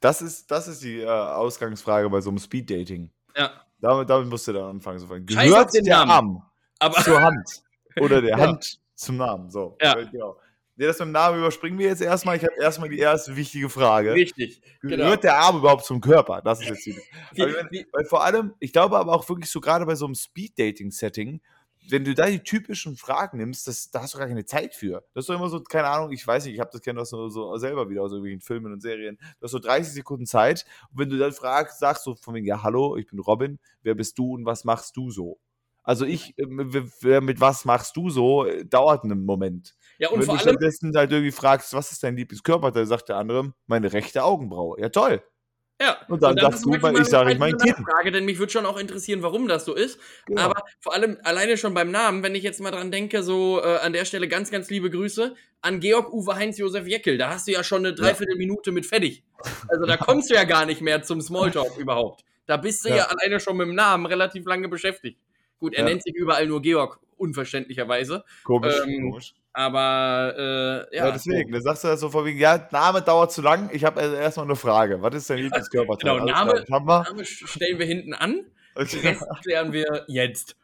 Das ist, das ist die äh, Ausgangsfrage bei so einem Speed-Dating. Ja. Damit, damit musst du dann anfangen auf Gehört der Namen. Arm Aber zur Hand? Oder der Ja. Hand zum Namen? So. Ja. Genau. Nee, das mit dem Namen überspringen wir jetzt erstmal. Ich habe erstmal die erste wichtige Frage. richtig. Gehört genau. der Arm überhaupt zum Körper? Das ist jetzt die. Wenn- wie, Weil vor allem, ich glaube aber auch wirklich so gerade bei so einem Speed-Dating-Setting, wenn du da die typischen Fragen nimmst, das, da hast du gar keine Zeit für. Das ist doch immer so, keine Ahnung, ich weiß nicht, ich habe das kenne das so, so selber wieder aus irgendwelchen Filmen und Serien. Du hast so 30 Sekunden Zeit und wenn du dann fragst, sagst du von wegen, ja, hallo, ich bin Robin, wer bist du und was machst du so? Also ich, äh, mit was machst du so, äh, dauert einen Moment. Ja, Und und wenn vor du allem, stattdessen halt irgendwie fragst, was ist dein Lieblingskörperteil, sagt der andere, meine rechte Augenbraue. Ja, toll. ja. Und dann sagst ist du, manchmal weil ich sage, ich mein Kind. Frage, denn mich würde schon auch interessieren, warum das so ist. Genau. Aber vor allem alleine schon beim Namen, wenn ich jetzt mal dran denke, so äh, an der Stelle ganz, ganz liebe Grüße an Georg Uwe Heinz Josef Jeckel. Da hast du ja schon eine Dreiviertelminute mit fertig. Also da kommst du ja gar nicht mehr zum Smalltalk überhaupt. Da bist du ja. Ja. alleine schon mit dem Namen relativ lange beschäftigt. Gut, er Ja. nennt sich überall nur Georg, unverständlicherweise. Komisch, ähm, komisch. Aber äh, ja. Ja, deswegen. Da sagst du das so von wegen, ja, Name dauert zu lang. Ich habe erstmal eine Frage. Was ist dein Lieblingskörperteil? genau, Name-. Name stellen wir hinten an. Den Okay. Rest klären wir jetzt.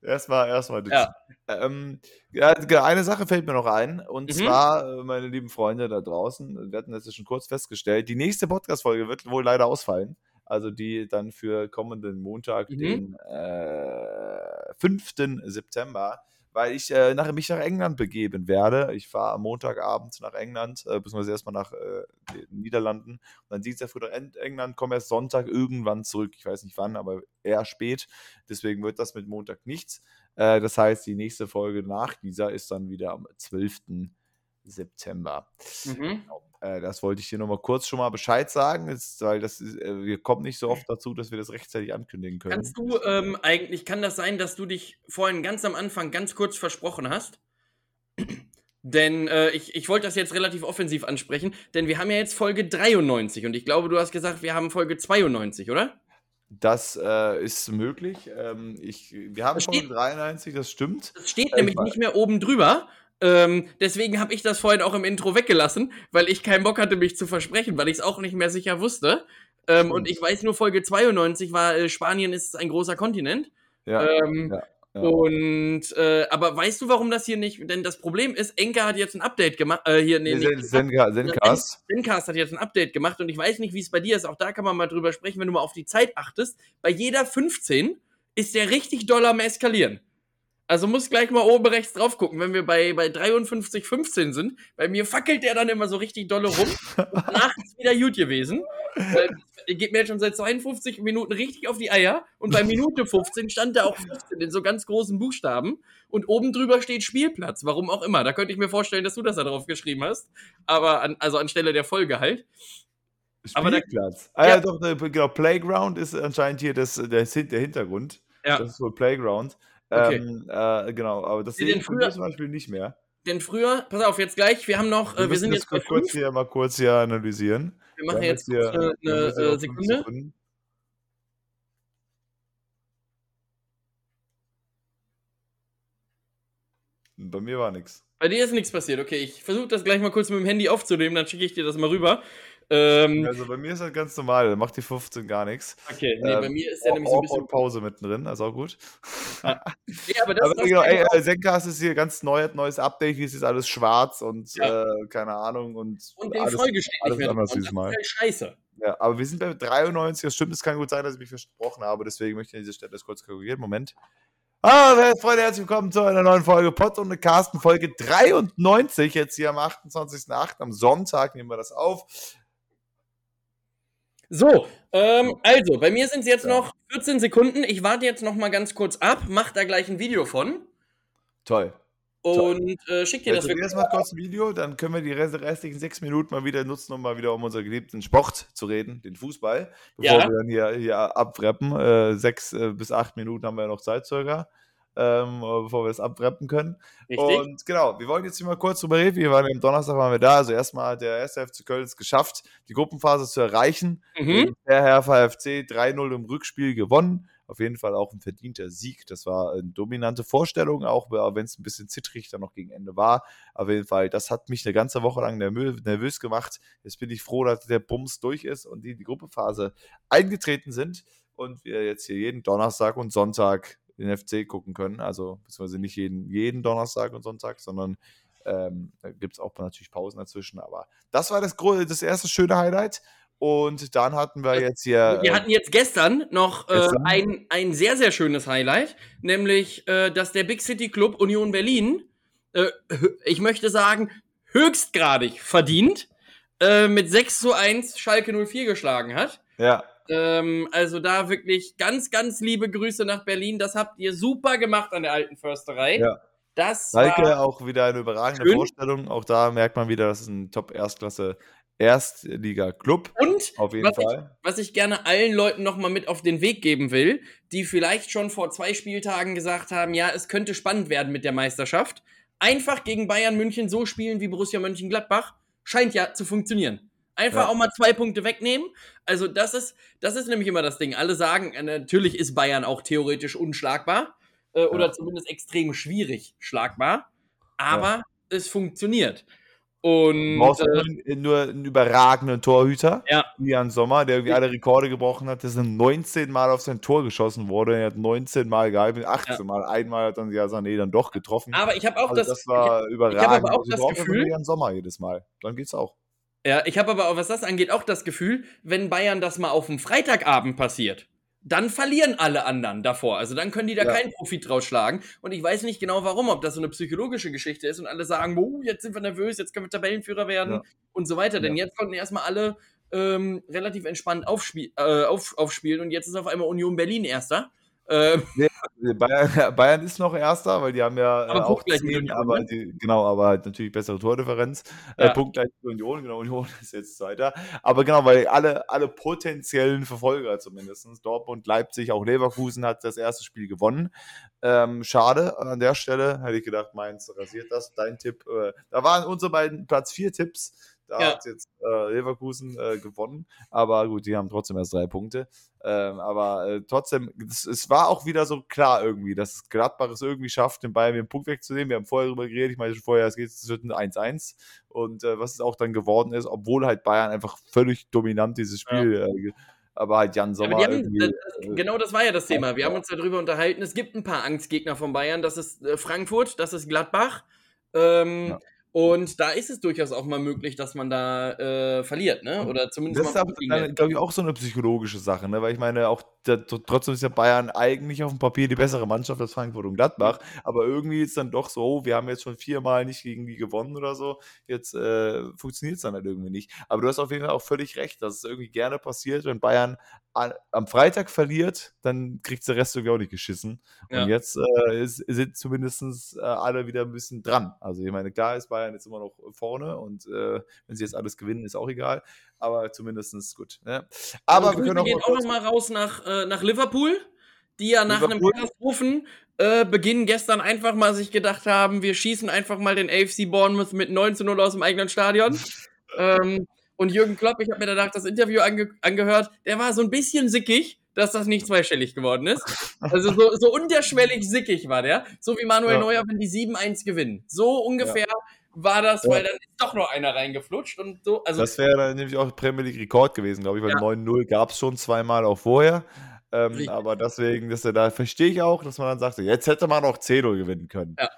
Erstmal, erstmal. Ja. Ähm, ja, eine Sache fällt mir noch ein. Und Mhm. zwar, äh, meine lieben Freunde da draußen, wir hatten das ja schon kurz festgestellt, die nächste Podcast-Folge wird wohl leider ausfallen. Also die dann für kommenden Montag, Mhm. den äh, 5. September, weil ich äh, nach, mich nach England begeben werde. Ich fahre am Montagabend nach England, äh, beziehungsweise erstmal nach äh, den Niederlanden. Und dann Dienstag früh nach Eng- England, komme erst Sonntag irgendwann zurück. Ich weiß nicht wann, aber eher spät. Deswegen wird das mit Montag nichts. Äh, das heißt, die nächste Folge nach dieser ist dann wieder am 12. September. Mhm. Äh, das wollte ich dir nochmal kurz schon mal Bescheid sagen, ist, weil das ist, äh, wir kommen nicht so oft dazu, dass wir das rechtzeitig ankündigen können. Kannst du ähm, eigentlich, kann das sein, dass du dich vorhin ganz am Anfang ganz kurz versprochen hast? Denn äh, ich, ich wollte das jetzt relativ offensiv ansprechen, denn wir haben ja jetzt Folge 93 und ich glaube, du hast gesagt, wir haben Folge 92, oder? Das äh, ist möglich. Ähm, ich, wir haben Das Folge steht- 93, das stimmt. Das steht Äh, nämlich nicht mehr oben drüber. Ähm, deswegen habe ich das vorhin auch im Intro weggelassen, weil ich keinen Bock hatte, mich zu versprechen, weil ich es auch nicht mehr sicher wusste. Ähm, und ich weiß nur, Folge 92 war, äh, Spanien ist ein großer Kontinent. Ja, Ähm, ja, ja. Und, äh, aber weißt du, warum das hier nicht, denn das Problem ist, Enka hat jetzt ein Update gemacht, äh, hier, nee, Nee, nee, Zen- Zenca- Zencast. Zencast hat jetzt ein Update gemacht und ich weiß nicht, wie es bei dir ist, auch da kann man mal drüber sprechen, wenn du mal auf die Zeit achtest. Bei jeder 15 ist der richtig doll am eskalieren. Also muss gleich mal oben rechts drauf gucken, wenn wir bei, bei 53, 15 sind. Bei mir fackelt der dann immer so richtig dolle rum. Ist wieder gut gewesen. Äh, geht mir jetzt schon seit 52 Minuten richtig auf die Eier. Und bei Minute 15 stand da auch 15 in so ganz großen Buchstaben. Und oben drüber steht Spielplatz. Warum auch immer. Da könnte ich mir vorstellen, dass du das da drauf geschrieben hast. Aber an, also anstelle der Folge halt. Aber da- Spielplatz. ah ja, Ja. doch, genau, Playground ist anscheinend hier das, der, der Hintergrund. Ja. Das ist wohl Playground. Okay. Ähm, äh, genau, aber das sehe ich früher- zum Beispiel nicht mehr. Denn früher, pass auf, jetzt gleich, wir haben noch, äh, wir sind jetzt kurz 5. hier mal kurz hier analysieren. Wir machen jetzt hier- kurz eine, wir eine äh, Sekunde. Bei mir war nichts. Bei dir ist nichts passiert. Okay, ich versuche das gleich mal kurz mit dem Handy aufzunehmen, dann schicke ich dir das mal rüber. Ähm, also bei mir ist das ganz normal, da macht die 15 gar nichts. Okay, nee, ähm, bei mir ist der nämlich so ein bisschen. Pause mittendrin, also auch gut. Ja, ja aber das, aber das genau, ey, äh, Zencast ist hier ganz neu, neues Update, hier ist jetzt alles schwarz und ja. äh, keine Ahnung. Und, und den Folge steht nicht mehr anders dieses Mal. Das ist halt scheiße. Ja, aber wir sind bei 93, das stimmt, es kann gut sein, dass ich mich versprochen habe, deswegen möchte ich an dieser Stelle das kurz korrigieren. Moment. Ah, Freunde, herzlich willkommen zu einer neuen Folge Pott und Carsten, Folge 93, jetzt hier am 28.08. am Sonntag nehmen wir das auf. So, ähm, also, bei mir sind es jetzt ja. noch 14 Sekunden. Ich warte jetzt noch mal ganz kurz ab, mach da gleich ein Video von. Toll. Und äh, schick dir also das. Jetzt mal kurz ein Video, dann können wir die restlichen sechs Minuten mal wieder nutzen, um mal wieder um unseren geliebten Sport zu reden, den Fußball, bevor ja. wir dann hier, hier abwrappen. Äh, sechs äh, bis acht Minuten haben wir ja noch Zeit circa. Ähm, bevor wir es abwrappen können. Richtig. Und genau, wir wollen jetzt hier mal kurz drüber reden. Wir waren am Donnerstag waren wir da. Also erstmal hat der erste FC Köln es geschafft, die Gruppenphase zu erreichen. Mhm. Der Herr FC 3-0 im Rückspiel gewonnen auf jeden Fall auch ein verdienter Sieg. Das war eine dominante Vorstellung, auch wenn es ein bisschen zittrig dann noch gegen Ende war. Auf jeden Fall, das hat mich eine ganze Woche lang nervös gemacht. Jetzt bin ich froh, dass der Bums durch ist und die in die Gruppephase eingetreten sind und wir jetzt hier jeden Donnerstag und Sonntag den FC gucken können. Also, beziehungsweise nicht jeden, jeden Donnerstag und Sonntag, sondern ähm, da gibt es auch natürlich Pausen dazwischen. Aber das war das, das erste schöne Highlight. Und dann hatten wir jetzt hier. Wir äh, hatten jetzt gestern noch äh, gestern? ein, ein sehr, sehr schönes Highlight, nämlich, äh, dass der Big City Club Union Berlin, äh, ich möchte sagen, höchstgradig verdient, äh, mit 6 zu 1 Schalke 04 geschlagen hat. Ja. Ähm, also da wirklich ganz, ganz liebe Grüße nach Berlin. Das habt ihr super gemacht an der alten Försterei. Ja. Das Schalke auch wieder eine überragende schön. Vorstellung. Auch da merkt man wieder, dass es ein Top-Erstklasse Erstliga-Club. Und auf jeden was, Fall. Ich, was ich gerne allen Leuten nochmal mit auf den Weg geben will, die vielleicht schon vor zwei Spieltagen gesagt haben, ja, es könnte spannend werden mit der Meisterschaft. Einfach gegen Bayern München so spielen wie Borussia Mönchengladbach, scheint ja zu funktionieren. Einfach ja. auch mal zwei Punkte wegnehmen. Also das ist, das ist nämlich immer das Ding. Alle sagen, äh, natürlich ist Bayern auch theoretisch unschlagbar äh, oder ja. zumindest extrem schwierig schlagbar. Aber ja. es funktioniert. Und, äh, nur einen überragenden Torhüter, ja. Jan Sommer, der irgendwie alle Rekorde gebrochen hat, dass er 19 Mal auf sein Tor geschossen wurde. Er hat 19 Mal gehalten, 18 ja. Mal. Einmal hat dann ja Sané dann doch getroffen. Aber ich habe auch also das. Das war ich, überragend. Ich habe aber auch also das Gefühl. Jan Sommer jedes Mal. Dann geht's auch. Ja, ich habe aber auch, was das angeht, auch das Gefühl, wenn Bayern das mal auf dem Freitagabend passiert, dann verlieren alle anderen davor. Also dann können die da ja. keinen Profit draus schlagen. Und ich weiß nicht genau warum, ob das so eine psychologische Geschichte ist und alle sagen, oh, jetzt sind wir nervös, jetzt können wir Tabellenführer werden ja. und so weiter. Denn ja. jetzt konnten erstmal alle ähm, relativ entspannt aufspiel äh, auf, aufspielen und jetzt ist auf einmal Union Berlin erster. Ähm, nee, Bayern, Bayern, ist noch Erster, weil die haben ja aber äh, auch 10, aber ne? die, genau, aber halt natürlich bessere Tordifferenz. Äh, ja. Äh, Punktgleich für Union, genau, Union ist jetzt Zweiter. Aber genau, weil alle, alle potenziellen Verfolger zumindest, Dortmund, Leipzig, auch Leverkusen hat das erste Spiel gewonnen. Ähm, schade an der Stelle, hätte ich gedacht, Mainz rasiert das. Dein Tipp, äh, da waren unsere beiden Platz 4 Tipps da ja. hat jetzt äh, Leverkusen äh, gewonnen. Aber gut, die haben trotzdem erst drei Punkte. Ähm, aber äh, trotzdem, es, es, war auch wieder so klar irgendwie, dass Gladbach es irgendwie schafft, den Bayern den Punkt wegzunehmen. Wir haben vorher darüber geredet, ich meine schon vorher, es geht ein 1-1. Und äh, was es auch dann geworden ist, obwohl halt Bayern einfach völlig dominant dieses Spiel ja äh, aber halt Jan Sommer. Ja, haben, das, äh, genau das war ja das Thema. Wir haben uns darüber unterhalten. Es gibt ein paar Angstgegner von Bayern. Das ist äh, Frankfurt, das ist Gladbach. Ähm, ja. Und da ist es durchaus auch mal möglich, dass man da äh, verliert, ne? Oder zumindest das ist, glaube ich, auch so eine psychologische Sache, ne? Weil ich meine, auch der, trotzdem ist ja Bayern eigentlich auf dem Papier die bessere Mannschaft als Frankfurt und Gladbach. Aber irgendwie ist es dann doch so, oh, wir haben jetzt schon viermal nicht gegen die gewonnen oder so. Jetzt äh, funktioniert es dann halt irgendwie nicht. Aber du hast auf jeden Fall auch völlig recht, dass es irgendwie gerne passiert, wenn Bayern an, am Freitag verliert, dann kriegt der Rest irgendwie auch nicht geschissen. Ja. Und jetzt äh, ist, sind zumindest äh, alle wieder ein bisschen dran. Also ich meine, klar ist Bayern jetzt immer noch vorne und äh, wenn sie jetzt alles gewinnen, ist auch egal. Aber zumindest gut. Ne? Aber also, wir können auch, gehen auch noch mal raus nach, äh, nach Liverpool, die ja nach Liverpool. einem Katastrophen äh, Beginn gestern einfach mal sich gedacht haben, wir schießen einfach mal den AFC Bournemouth mit 9 zu 0 aus dem eigenen Stadion. ähm, und Jürgen Klopp, ich habe mir danach das Interview ange angehört, der war so ein bisschen sickig. dass das nicht zweistellig geworden ist. Also so, so unterschwellig sickig war der. So wie Manuel Ja. Neuer, wenn die 7-1 gewinnen. So ungefähr war das, Ja. weil dann ist doch noch einer reingeflutscht und so. Also Das wäre dann nämlich auch Premier League Rekord gewesen, glaube ich, weil Ja. 9-0 gab es schon zweimal auch vorher. Ähm, aber deswegen, dass er da verstehe ich auch, dass man dann sagt, jetzt hätte man auch 10-0 gewinnen können. Ja.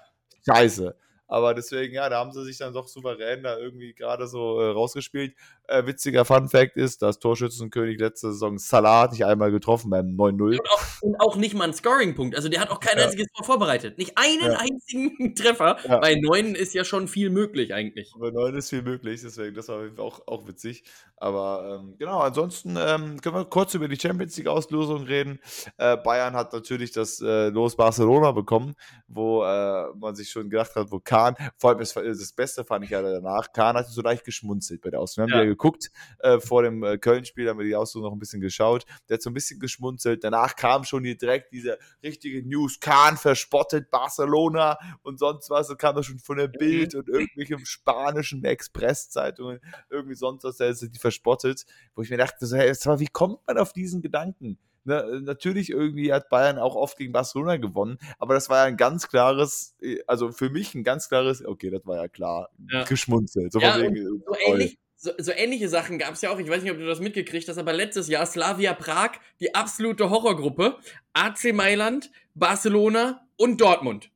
Scheiße. Aber deswegen, ja, da haben sie sich dann doch souverän da irgendwie gerade so äh, rausgespielt. Äh, witziger Fun Fact ist, dass Torschützenkönig letzte Saison Salah hat nicht einmal getroffen beim 9-0. und auch, und auch nicht mal einen Scoring-Punkt. Also der hat auch kein Ja. einziges Tor vorbereitet. Nicht einen Ja. einzigen Treffer. Ja. Bei neun ist ja schon viel möglich eigentlich. Bei 9 ist viel möglich, deswegen, das war auch, auch witzig. Aber ähm, genau, ansonsten ähm, können wir kurz über die Champions League-Auslosung reden. Äh, Bayern hat natürlich das äh, Los Barcelona bekommen, wo äh, man sich schon gedacht hat, wo Kahn, vor allem das, das Beste fand ich ja danach, Kahn hatte so leicht geschmunzelt bei der Auslosung. Wir haben Ja. ja geguckt äh, vor dem äh, Köln-Spiel, haben wir die Auslosung noch ein bisschen geschaut. Der hat so ein bisschen geschmunzelt. Danach kam schon hier direkt diese richtige News. Kahn verspottet Barcelona und sonst was. Da kam das schon von der Bild und irgendwelchen spanischen Expresszeitungen, irgendwie sonst was, da ist die verspottet. Wo ich mir dachte, so, hey, wie kommt man auf diesen Gedanken? Ne, natürlich irgendwie hat Bayern auch oft gegen Barcelona gewonnen, aber das war ja ein ganz klares, äh, also für mich ein ganz klares, okay, das war ja klar, Ja. geschmunzelt. So Ja, so, toll. ähnlich, so, so ähnliche Sachen gab es ja auch. Ich weiß nicht, ob du das mitgekriegt hast, aber letztes Jahr Slavia Prag, die absolute Horrorgruppe, AC Mailand, Barcelona und Dortmund.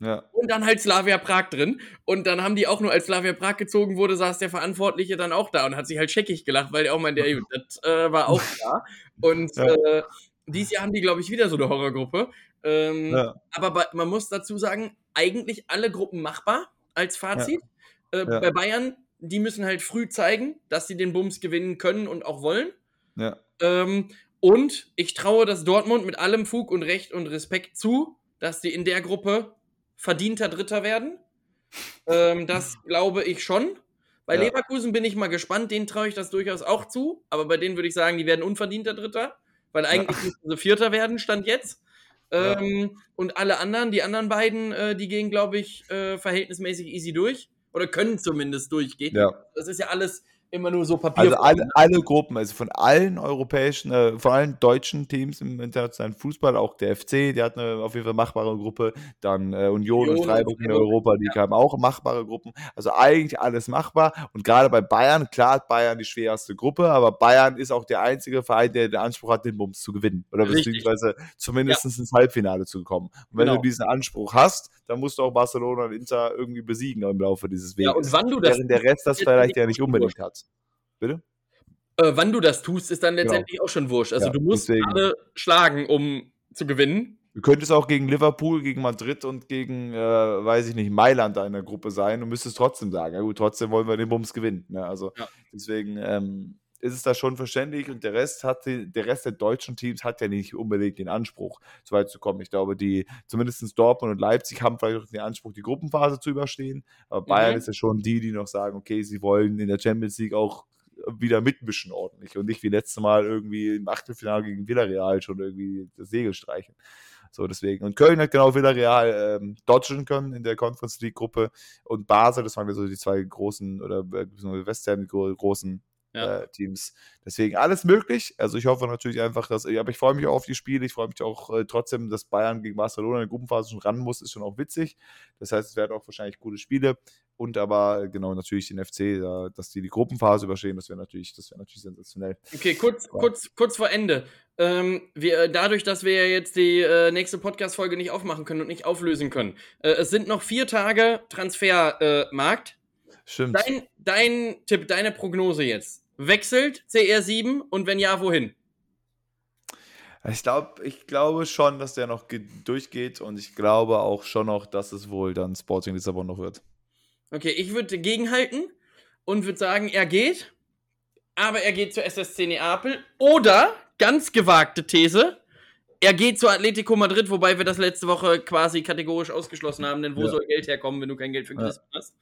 Ja, Und dann halt Slavia Prag drin. Und dann haben die auch nur, als Slavia Prag gezogen wurde, saß der Verantwortliche dann auch da und hat sich halt scheckig gelacht, weil der auch meinte, ey, das äh, war auch klar. Und Ja. äh, dieses Jahr haben die, glaube ich, wieder so eine Horrorgruppe. Ähm, ja, aber bei, man muss dazu sagen, eigentlich alle Gruppen machbar als Fazit. Äh, Ja. Bei Bayern, die müssen halt früh zeigen, dass sie den Bums gewinnen können und auch wollen. ja. Ähm, und ich traue das Dortmund mit allem Fug und Recht und Respekt zu, dass sie in der Gruppe verdienter Dritter werden. Ähm, das glaube ich schon. Bei Ja. Leverkusen bin ich mal gespannt, denen traue ich das durchaus auch zu. Aber bei denen würde ich sagen, die werden unverdienter Dritter, weil eigentlich müssten sie Vierter werden, stand jetzt. Ja. Ähm, Und alle anderen, die anderen beiden, äh, die gehen, glaube ich, äh, verhältnismäßig easy durch. Oder können zumindest durchgehen. ja. Das ist ja alles immer nur so Papier. Also alle, alle Gruppen, also von allen europäischen, äh, von allen deutschen Teams im internationalen Fußball, auch der FC, der hat eine auf jeden Fall machbare Gruppe, dann äh, Union, Union und Freiburg in Europa, die haben auch machbare Gruppen. Also eigentlich alles machbar. Und gerade bei Bayern, klar hat Bayern die schwerste Gruppe, aber Bayern ist auch der einzige Verein, der den Anspruch hat, den Bums zu gewinnen. Oder Richtig. beziehungsweise zumindest ins Halbfinale zu kommen. Und wenn Genau. du diesen Anspruch hast, dann musst du auch Barcelona und Inter irgendwie besiegen im Laufe dieses Weges. Ja, und wann du das Während der Rest das vielleicht ja nicht unbedingt hat. Bitte? äh, wann du das tust, ist dann letztendlich auch schon wurscht. Also Ja, du musst deswegen. alle schlagen, um zu gewinnen. Du könntest auch gegen Liverpool, gegen Madrid und gegen, äh, weiß ich nicht, Mailand in der Gruppe sein und müsstest trotzdem sagen, ja gut, trotzdem wollen wir den Bums gewinnen. Ne? Also Ja. deswegen ähm, ist es da schon verständlich und der Rest hat der Rest der deutschen Teams hat ja nicht unbedingt den Anspruch, so weit zu kommen. Ich glaube, die zumindest Dortmund und Leipzig haben vielleicht auch den Anspruch, die Gruppenphase zu überstehen. Aber Bayern Mhm. ist ja schon die, die noch sagen, okay, sie wollen in der Champions League auch wieder mitmischen ordentlich und nicht wie letztes Mal irgendwie im Achtelfinale gegen Villarreal schon irgendwie das Segel streichen. So, deswegen. Und Köln hat genau Villarreal ähm, dodgen können in der Conference League Gruppe. Und Basel, das waren ja so die zwei großen, oder äh, West Ham, die gro- großen Ja. äh, Teams. Deswegen alles möglich. Also ich hoffe natürlich einfach, dass, aber ich freue mich auch auf die Spiele. Ich freue mich auch äh, trotzdem, dass Bayern gegen Barcelona in der Gruppenphase schon ran muss, ist schon auch witzig. Das heißt, es werden auch wahrscheinlich gute Spiele. Und aber äh, genau natürlich den FC, da, dass die die Gruppenphase überstehen, das wäre natürlich, das wäre natürlich sensationell. Okay, kurz, Ja. kurz, kurz vor Ende. Ähm, wir, dadurch, dass wir ja jetzt die äh, nächste Podcast-Folge nicht aufmachen können und nicht auflösen können. Äh, es sind noch vier Tage Transfermarkt. Stimmt. dein, dein Tipp, deine Prognose jetzt. Wechselt CR7 und wenn ja, wohin? Ich, glaub, ich glaube schon, dass der noch ge- durchgeht und ich glaube auch schon noch, dass es wohl dann Sporting Lissabon noch wird. Okay, ich würde gegenhalten und würde sagen, er geht, aber er geht zur SSC Neapel. Oder, ganz gewagte These, er geht zu Atletico Madrid, wobei wir das letzte Woche quasi kategorisch ausgeschlossen haben, denn wo Ja. soll Geld herkommen, wenn du kein Geld für Ja. Griezmann hast?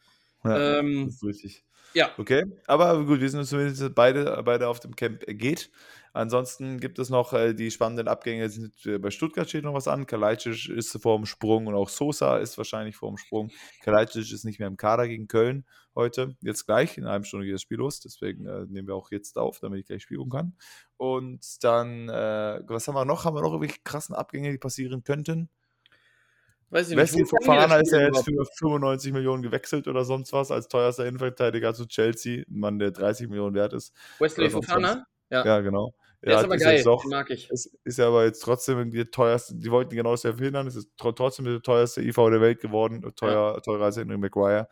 Ja, Ähm, das ist richtig. ja. Okay, aber gut, wir sind uns zumindest beide, beide auf dem Camp er geht. Ansonsten gibt es noch äh, die spannenden Abgänge. Sind, äh, bei Stuttgart steht noch was an. Kalajdzic ist vor dem Sprung und auch Sosa ist wahrscheinlich vor dem Sprung. Kalajdzic ist nicht mehr im Kader gegen Köln heute. Jetzt gleich. In einer halben Stunde geht das Spiel los. Deswegen äh, nehmen wir auch jetzt auf, damit ich gleich spielen kann. Und dann, äh, was haben wir noch? Haben wir noch irgendwelche krassen Abgänge, die passieren könnten? Weiß ich. Wesley Fofana ist ja jetzt für 95 Millionen gewechselt oder sonst was als teuerster Innenverteidiger zu Chelsea. Ein Mann, der 30 Millionen wert ist. Wesley Fofana? Ja. ja, genau. Der ja, ist aber ist geil, auch, mag ich. Ist, ist ja aber jetzt trotzdem die teuerste, die wollten genau das ja verhindern, es ist trotzdem der teuerste IV der Welt geworden, teuer, ja. teurer als Henry Maguire.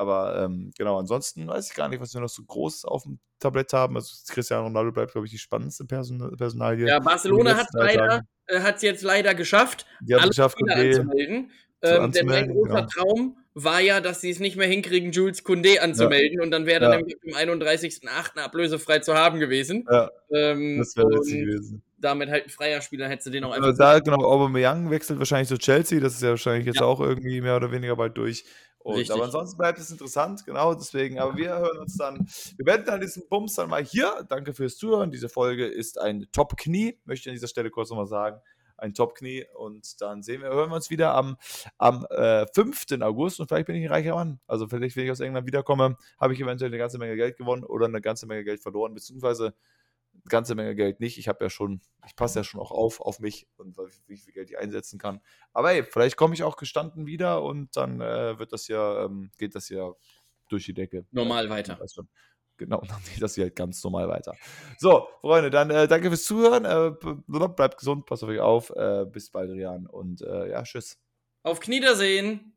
Aber ähm, genau, ansonsten weiß ich gar nicht, was wir noch so groß auf dem Tablett haben. Also Cristiano Ronaldo bleibt, glaube ich, die spannendste Person Personalie. Ja, Barcelona hat leider, äh, hat es jetzt leider geschafft, die alle geschafft, okay, anzumelden. Ähm, denn mein großer genau. Traum war ja, dass sie es nicht mehr hinkriegen, Jules Koundé anzumelden ja. und dann wäre er ja. nämlich am 31.08. ablösefrei zu haben gewesen. Ja, ähm, das wäre witzig gewesen. Damit halt ein freier Spieler hättest du den auch einfach. Also da, genau, Aubameyang wechselt wahrscheinlich zu Chelsea, das ist ja wahrscheinlich jetzt auch irgendwie mehr oder weniger bald durch. Und, aber ansonsten bleibt es interessant, genau deswegen. Aber wir hören uns dann, wir werden dann diesen Bums dann mal hier. Danke fürs Zuhören. Diese Folge ist ein Top-Knie, möchte ich an dieser Stelle kurz nochmal sagen. Ein Top-Knie. Und dann sehen wir, hören wir uns wieder am, am äh, 5. August und vielleicht bin ich ein reicher Mann. Also vielleicht, wenn ich aus England wiederkomme, habe ich eventuell eine ganze Menge Geld gewonnen oder eine ganze Menge Geld verloren, beziehungsweise ganze Menge Geld nicht. Ich habe ja schon, ich passe ja schon auch auf auf mich und wie viel Geld ich einsetzen kann. Aber hey, vielleicht komme ich auch gestanden wieder und dann äh, wird das ja, ähm, geht das ja durch die Decke. Normal weiter. Genau, dann geht das hier halt ganz normal weiter. So, Freunde, dann äh, danke fürs Zuhören. Äh, bleibt gesund, passt auf euch auf. Äh, bis bald, Rian. Und äh, ja, tschüss. Auf Kniedersehen.